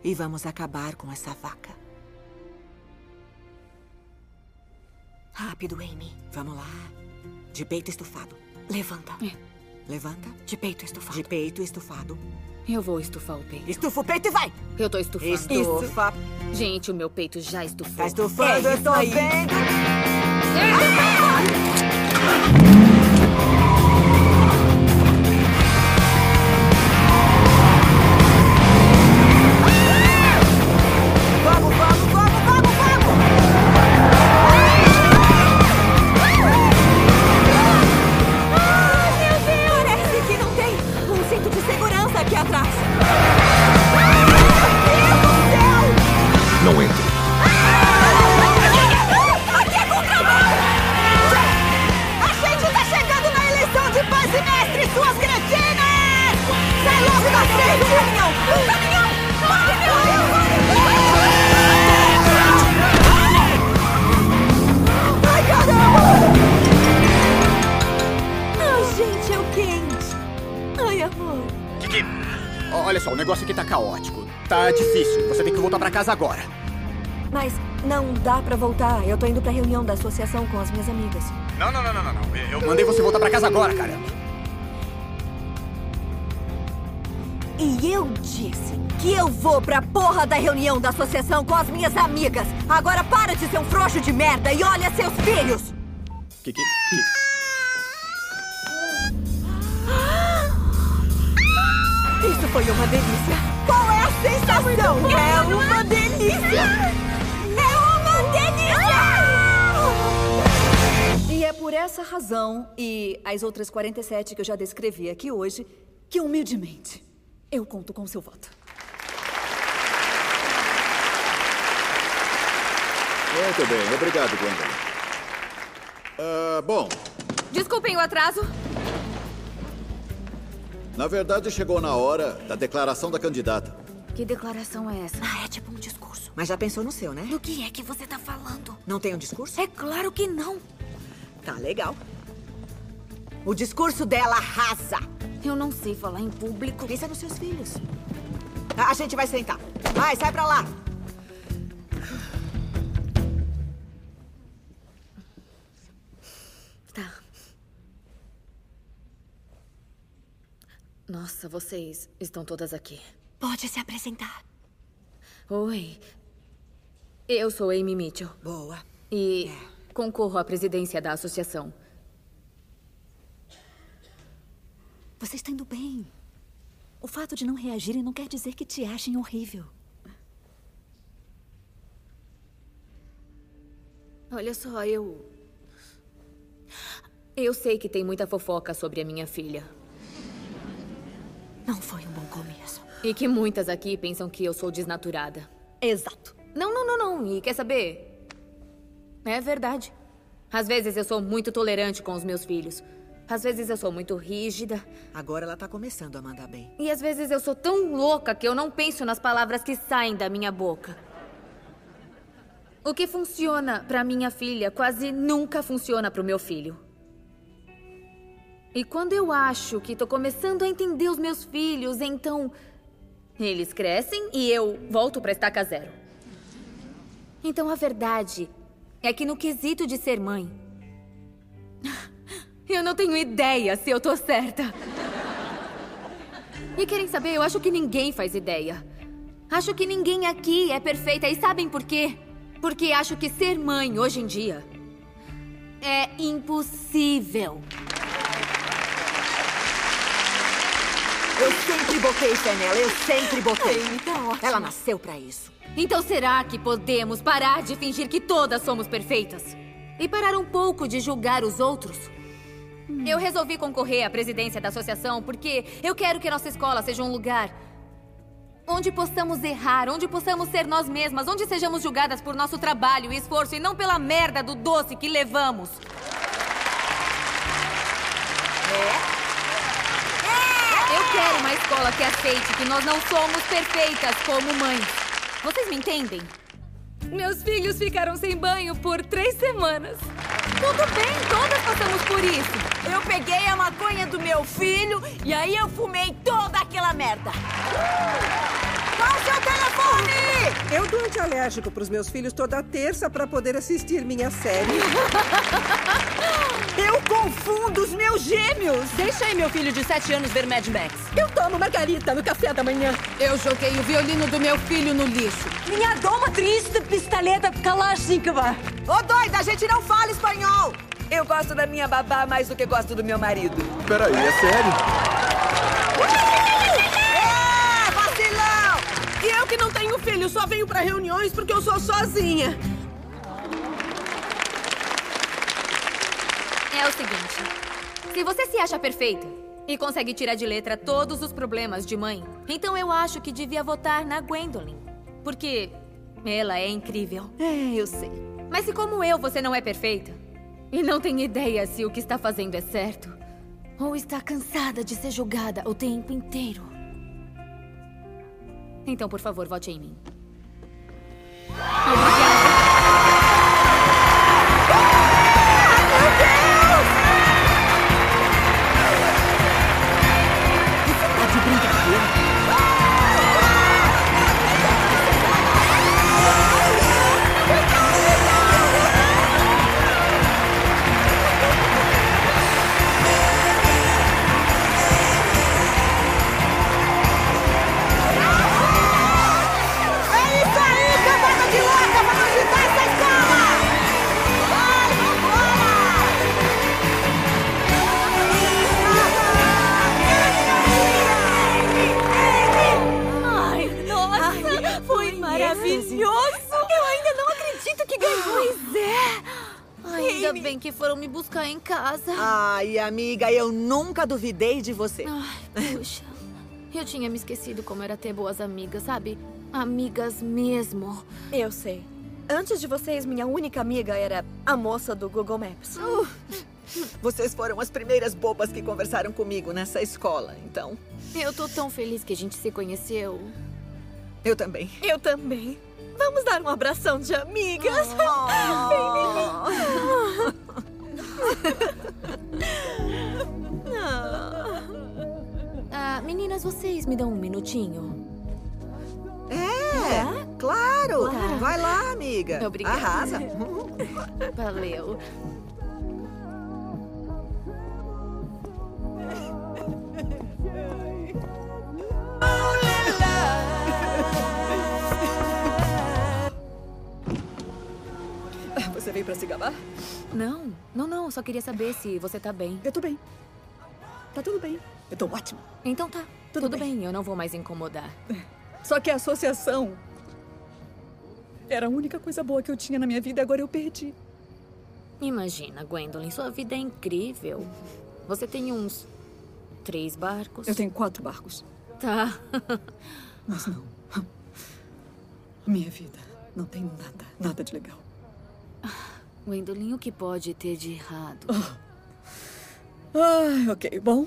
e vamos acabar com essa vaca. Rápido, Amy. Vamos lá. De peito estufado. Levanta. Levanta. De peito estufado. De peito estufado. Eu vou estufar o peito. Estufa o peito e vai! Eu tô estufando. Estufa. Gente, o meu peito já estufou. Tá estufando, É eu tô aí. vendo. Vamos, casa agora. Mas não dá pra voltar. Eu tô indo pra reunião da associação com as minhas amigas. Não, não, não, não, não. não. Eu mandei você voltar pra casa agora, caramba. E eu disse que eu vou pra porra da reunião da associação com as minhas amigas. Agora para de ser um frouxo de merda e olha seus filhos. Kiki, Isso foi uma delícia. Qual é a sensação? É por essa razão e as outras 47 que eu já descrevi aqui hoje que, humildemente, eu conto com seu voto. Muito bem, obrigado, Gwendolyn. Ah, bom, Desculpem o atraso. na verdade chegou na hora da declaração da candidata. Que declaração é essa? Ah, é tipo um discurso. Mas já pensou no seu, né? Do que é que você tá falando? Não tem um discurso? É claro que não. Tá legal. O discurso dela arrasa. Eu não sei falar em público. Pensa nos seus filhos. A a gente vai sentar. Vai, sai pra lá. Tá. Nossa, vocês estão todas aqui. Pode se apresentar. Oi. Eu sou Amy Mitchell. Boa. E concorro à presidência da associação. Você está indo bem. O fato de não reagirem não quer dizer que te achem horrível. Olha só, eu. Eu sei que tem muita fofoca sobre a minha filha. Não foi um bom começo. E que muitas aqui pensam que eu sou desnaturada. Exato. Não, não, não, não. E quer saber? É verdade. Às vezes eu sou muito tolerante com os meus filhos. Às vezes eu sou muito rígida. Agora ela tá começando a mandar bem. E às vezes eu sou tão louca que eu não penso nas palavras que saem da minha boca. O que funciona pra minha filha quase nunca funciona pro meu filho. E quando eu acho que tô começando a entender os meus filhos, então eles crescem e eu volto pra estaca zero. Então a verdade é que no quesito de ser mãe, eu não tenho ideia se eu tô certa. E querem saber? Eu acho que ninguém faz ideia. Acho que ninguém aqui é perfeita. E sabem por quê? Porque acho que ser mãe hoje em dia é impossível. Eu sempre botei fé nela, eu sempre botei. Tá ótimo. Ela nasceu pra isso. Então será que podemos parar de fingir que todas somos perfeitas? E parar um pouco de julgar os outros? Eu resolvi concorrer à presidência da associação porque eu quero que nossa escola seja um lugar onde possamos errar, onde possamos ser nós mesmas, onde sejamos julgadas por nosso trabalho e esforço e não pela merda do doce que levamos. Eu quero uma escola que aceite que nós não somos perfeitas como mães. Vocês me entendem? Meus filhos ficaram sem banho por três semanas. Tudo bem, todas passamos por isso. Eu peguei a maconha do meu filho e aí eu fumei toda aquela merda. Qual o seu telefone? Eu dou antialérgico pros meus filhos toda terça pra poder assistir minha série. Eu confundo os meus gêmeos. Deixa aí meu filho de 7 anos ver Mad Max. Eu tomo margarita no café da manhã. Eu joguei o violino do meu filho no lixo. Minha doma triste pistoleta Kalashnikova. Ô doida, a gente não fala espanhol. Eu gosto da minha babá mais do que gosto do meu marido. Peraí, é sério? É, vacilão! E eu que não tenho filho, só venho pra reuniões porque eu sou sozinha. É o seguinte: se você se acha perfeita e consegue tirar de letra todos os problemas de mãe, então eu acho que devia votar na Gwendolyn. Porque ela é incrível. É, eu sei. Mas se, como eu, você não é perfeita e não tem ideia se o que está fazendo é certo, ou está cansada de ser julgada o tempo inteiro, então, por favor, vote em mim. Tá Ainda bem que foram me buscar em casa. Ai, amiga, eu nunca duvidei de você. Ai, puxa. Eu tinha me esquecido como era ter boas amigas, sabe? Amigas mesmo. Eu sei. Antes de vocês, minha única amiga era a moça do Google Maps. Vocês foram as primeiras bobas que conversaram comigo nessa escola, então. Eu tô tão feliz que a gente se conheceu. Eu também. Eu também. Vamos dar um abração de amigas. Ah, meninas, vocês me dão um minutinho? É, claro. Claro. Vai lá, amiga. Obrigada. Arrasa. Valeu. Você veio pra se gabar? Não, não, não. Só queria saber se você tá bem. Eu tô bem. Tá tudo bem. Eu tô ótima. Então tá. Tudo Tudo, bem. bem. eu não vou mais incomodar. Só que a associação era a única coisa boa que eu tinha na minha vida e agora eu perdi. Imagina, Gwendolyn, sua vida é incrível. Você tem uns três barcos? Eu tenho quatro barcos. Tá. Mas não. Minha vida não tem nada, nada de legal. Gwendolyn, o que pode ter de errado? Ai, ok, bom.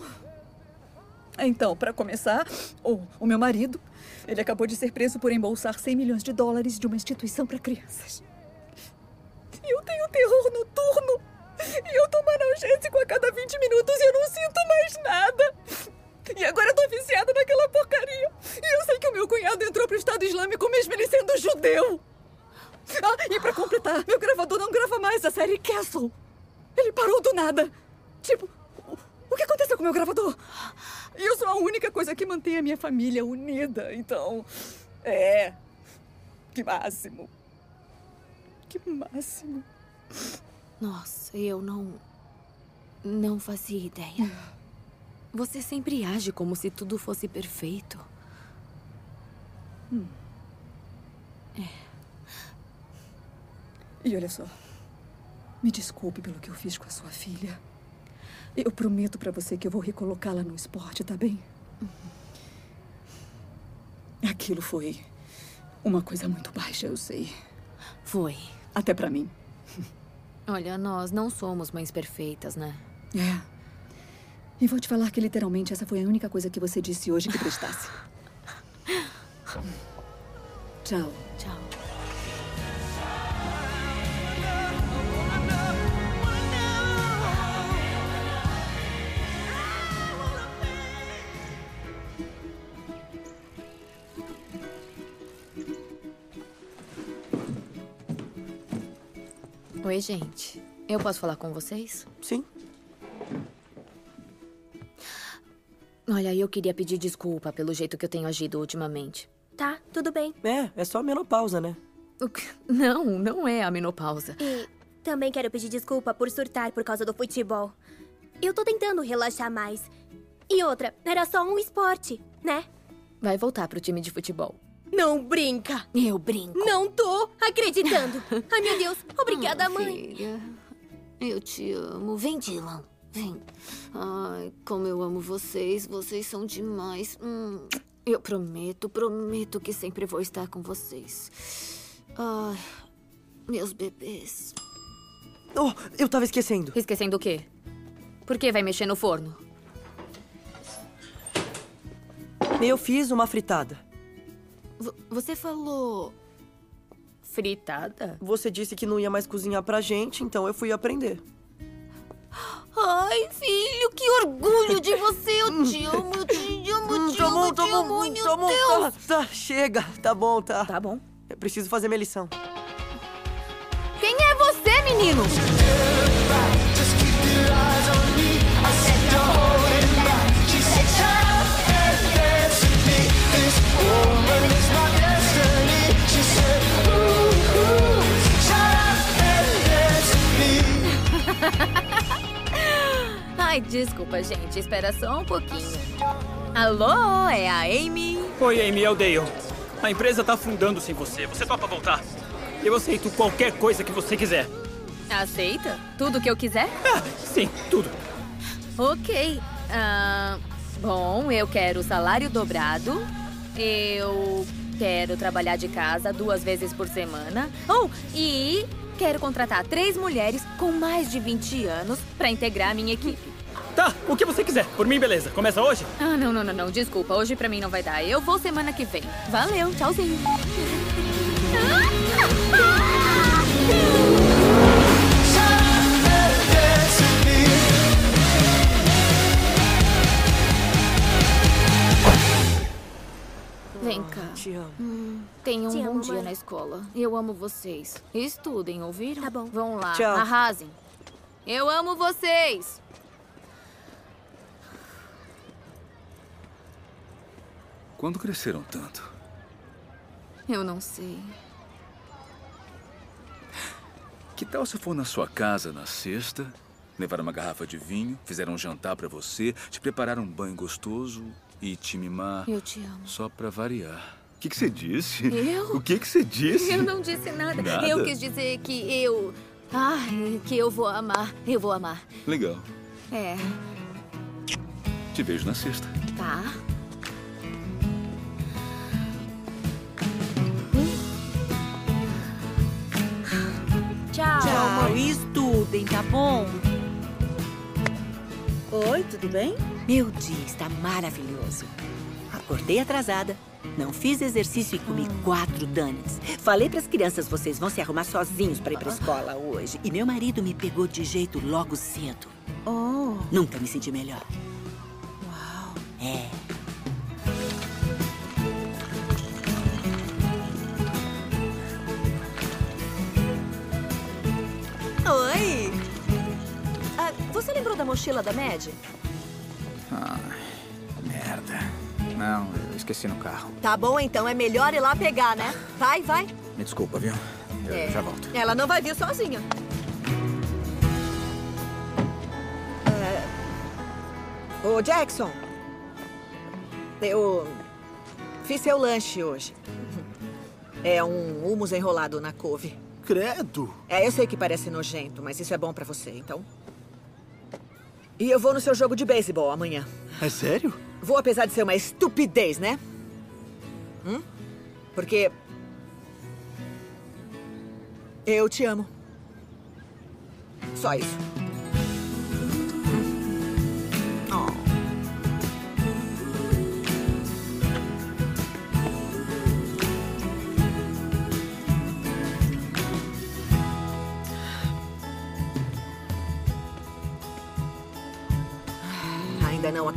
Então, pra começar, o, o meu marido, ele acabou de ser preso por embolsar 100 milhões de dólares de uma instituição para crianças. E eu tenho terror noturno. E eu tomo analgésico a cada 20 minutos e eu não sinto mais nada. E agora eu tô viciada naquela porcaria. E eu sei que o meu cunhado entrou pro Estado Islâmico mesmo ele sendo judeu. Ah, e pra completar, meu gravador não grava mais a série Castle. Ele parou do nada. Tipo, o- que aconteceu com meu gravador? E eu sou a única coisa que mantém a minha família unida, então. É. Que máximo. Que máximo. Nossa, eu não. Não fazia ideia. Você sempre age como se tudo fosse perfeito. Hum. E olha só. Me desculpe pelo que eu fiz com a sua filha. Eu prometo pra você que eu vou recolocá-la no esporte, tá bem? Aquilo foi uma coisa muito baixa, eu sei. Foi. Até pra mim. Olha, nós não somos mães perfeitas, né? É. E vou te falar que literalmente essa foi a única coisa que você disse hoje que prestasse. Tchau. Tchau. Oi, gente. Eu posso falar com vocês? Sim. Olha, eu queria pedir desculpa pelo jeito que eu tenho agido ultimamente. Tá, tudo bem. É, é só menopausa, né? Não, não é a menopausa. E também quero pedir desculpa por surtar por causa do futebol. Eu tô tentando relaxar mais. E outra, era só um esporte, né? Vai voltar pro time de futebol. Não brinca! Eu brinco. Não tô acreditando! Ai, meu Deus! Obrigada, Ah, mãe! Filha, eu te amo. Vem, Dylan. Vem. Ai, como eu amo vocês. Vocês são demais. Hum, eu prometo, prometo que sempre vou estar com vocês. Ai, meus bebês. Oh, eu tava esquecendo. Esquecendo o quê? Por que vai mexer no forno? Eu fiz uma fritada. V- você falou. fritada? Você disse que não ia mais cozinhar pra gente, então eu fui aprender. Ai, filho, que orgulho de você. Eu te amo, eu te amo, eu te tá amo, bom, eu tá te bom, amo. Ai, meu tá bom, Deus. tá, tá, chega, tá bom, tá. Tá bom. Eu preciso fazer minha lição. Quem é você, menino? Ai, desculpa, gente. Espera só um pouquinho. Alô, é a Amy? Oi, Amy, é o Dale. A empresa tá afundando sem você. Você topa voltar? Eu aceito qualquer coisa que você quiser. Aceita? Tudo que eu quiser? Sim, tudo. Ok. Ah, bom, eu quero salário dobrado. Eu quero trabalhar de casa duas vezes por semana. Oh, e quero contratar três mulheres com mais de 20 anos para integrar a minha equipe. Tá, o que você quiser. Por mim, beleza. Começa hoje? Ah, não, não, não, não. Desculpa, hoje pra mim não vai dar. Eu vou semana que vem. Valeu, tchauzinho. Vem cá. Te amo. Hum, tenham um Te bom amo, dia mãe. na escola. Eu amo vocês. Estudem, ouviram? Tá bom. Vão lá, Tchau. arrasem. Eu amo vocês. Quando cresceram tanto? Eu não sei. Que tal se for na sua casa na sexta, levar uma garrafa de vinho, fizeram um jantar pra você, te prepararam um banho gostoso e te mimar Eu te amo. só pra variar? O que, que você disse? Eu? O que, que você disse? Eu não disse nada. Nada? Eu quis dizer que eu. Ai, que eu vou amar. Eu vou amar. Legal. É, Te vejo na sexta. tá. Tchau. Tchau, e estudem, tá bom? Oi, tudo bem? Meu dia está maravilhoso. Acordei atrasada, não fiz exercício e comi quatro donuts. Falei para as crianças, vocês vão se arrumar sozinhos para ir para escola hoje. E meu marido me pegou de jeito logo cedo. Oh. Nunca me senti melhor. Uau. É. Oi! Ah, você lembrou da mochila da Mad? Ah, merda. Não, eu esqueci no carro. Tá bom, então é melhor ir lá pegar, né? Vai, vai. Me desculpa, viu? Eu É. já volto. Ela não vai vir sozinha. Ô, Jackson. Eu fiz seu lanche hoje. É um hummus enrolado na couve. Credo. É, eu sei que parece nojento, mas isso é bom pra você, então. E eu vou no seu jogo de beisebol amanhã. É sério? Vou, apesar de ser uma estupidez, né? Hum? Porque. Eu te amo. Só isso.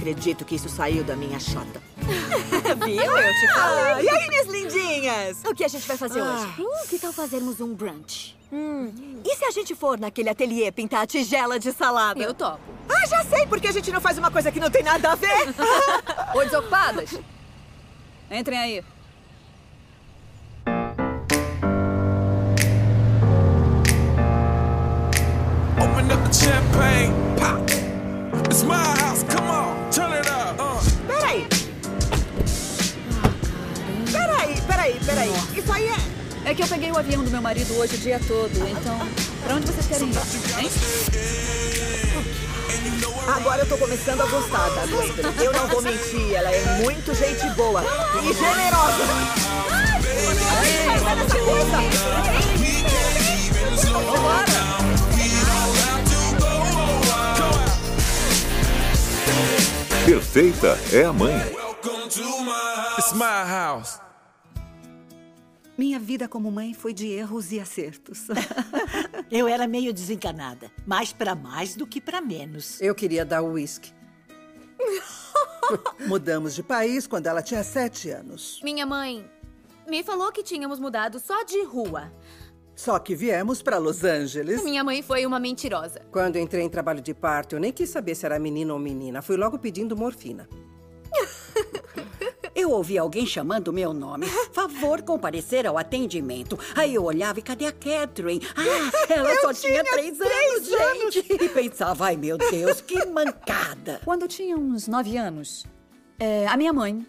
Acredito que isso saiu da minha chota. Viu? Eu te falei. Ah, e aí, minhas lindinhas? O que a gente vai fazer Ah. hoje? Hum, que tal fazermos um brunch? Hum, e se a gente for naquele ateliê pintar a tigela de salada? Eu topo. Ah, já sei por que a gente não faz uma coisa que não tem nada a ver. Oi, desocupadas. Entrem aí. Open up the champagne, pop. It's my Peraí, peraí. Isso aí é. É que eu peguei o avião do meu marido hoje o dia todo, então. Pra onde vocês querem ir? Hein? Agora eu tô começando a gostar da Gwendolyn. Eu não vou mentir, ela é muito gente boa e generosa. Ai, sai dessa coisa! Perfeita é a mãe. It's my house. Minha vida como mãe foi de erros e acertos. Eu era meio desencanada. Mais pra mais do que pra menos. Eu queria dar o uísque. Mudamos de país quando ela tinha sete anos. Minha mãe me falou que tínhamos mudado só de rua. Só que viemos para Los Angeles. Minha mãe foi uma mentirosa. Quando entrei em trabalho de parto, eu nem quis saber se era menino ou menina. Fui logo pedindo morfina. Eu ouvi alguém chamando meu nome. Favor comparecer ao atendimento. Aí eu olhava e cadê a Catherine? Ah, ela Eu só tinha, tinha três, três anos, gente. E pensava, ai meu Deus, que mancada. Quando eu tinha uns nove anos, é, a minha mãe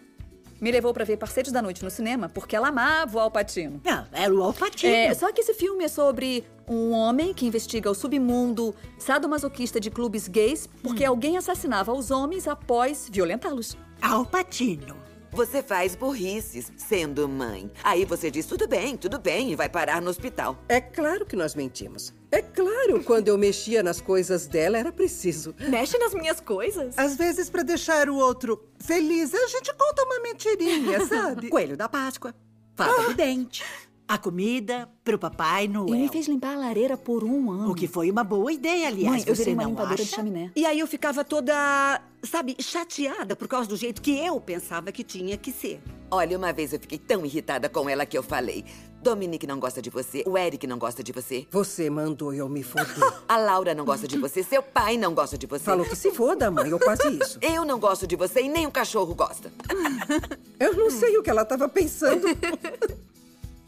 me levou pra ver Parceiros da Noite no cinema porque ela amava o Alpatino. Ah, era o Alpatino. É, só que esse filme é sobre um homem que investiga o submundo sadomasoquista de clubes gays porque alguém assassinava os homens após violentá-los. Alpatino. Você faz burrices sendo mãe. Aí você diz tudo bem, tudo bem e vai parar no hospital. É claro que nós mentimos. É claro, quando eu mexia nas coisas dela, era preciso. Mexe nas minhas coisas? Às vezes, para deixar o outro feliz, a gente conta uma mentirinha, sabe? Coelho da Páscoa, fada do dente, a comida pro Papai Noel. E me fez limpar a lareira por um ano. O que foi uma boa ideia, aliás. Mãe, eu virei uma não limpadora de acha? chaminé. E aí eu ficava toda, sabe, chateada por causa do jeito que eu pensava que tinha que ser. Olha, uma vez eu fiquei tão irritada com ela que eu falei: Dominique não gosta de você, o Eric não gosta de você, Você mandou eu me foder. a Laura não gosta de você, seu pai não gosta de você. Falou que se foda, mãe, ou quase isso. Eu não gosto de você e nem o cachorro gosta. Eu não sei o que ela estava pensando.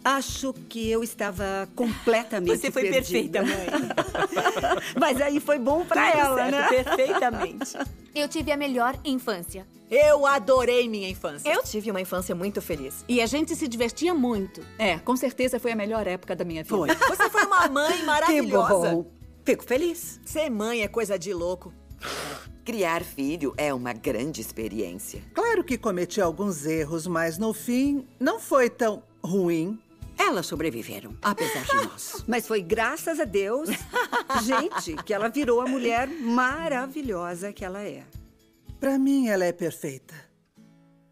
Acho que eu estava completamente Você foi perdida. perfeita, mãe. Mas aí foi bom pra Tudo ela, certo, né? perfeitamente. Eu tive a melhor infância. Eu adorei minha infância. Eu tive uma infância muito feliz. E a gente se divertia muito. É, com certeza foi a melhor época da minha vida. Foi. Você foi uma mãe maravilhosa. bom. Fico feliz. Ser mãe é coisa de louco. Criar filho é uma grande experiência. Claro que cometi alguns erros, mas no fim não foi tão ruim. Elas sobreviveram, apesar de nós. Mas foi graças a Deus, gente, que ela virou a mulher maravilhosa que ela é. Para mim, ela é perfeita.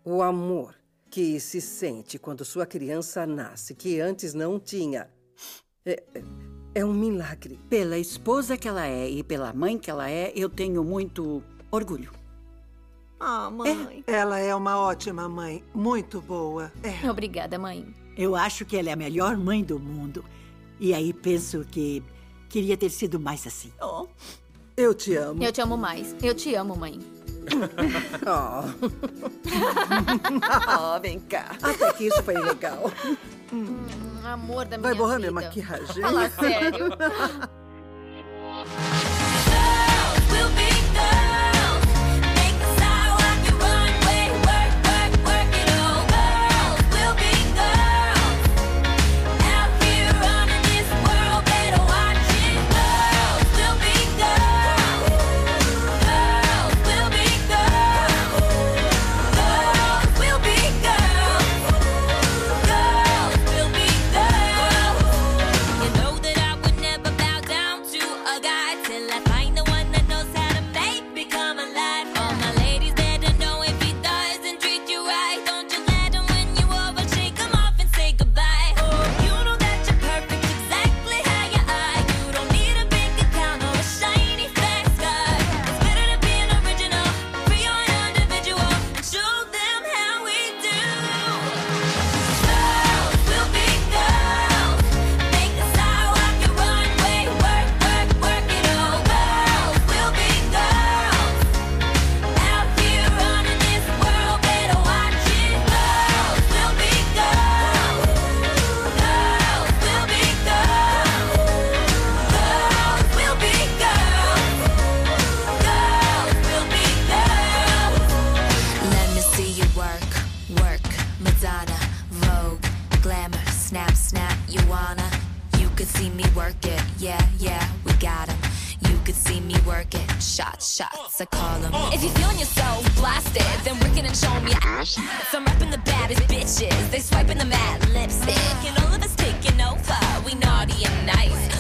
O amor que se sente quando sua criança nasce, que antes não tinha, é, é um milagre. Pela esposa que ela é e pela mãe que ela é, eu tenho muito orgulho. Ah, mãe. Ela é uma ótima mãe, muito boa. É. Obrigada, mãe. Eu acho que ela é a melhor mãe do mundo. E aí penso que queria ter sido mais assim. Oh. Eu te amo. Eu te amo mais. Eu te amo, mãe. oh. oh, vem cá. Até que isso foi legal. Hum, amor da minha Vai borrar minha maquiagem. Fala sério. I'm rapping the baddest bitches. They swiping the mad lipstick. And all of us taking over. We naughty and nice.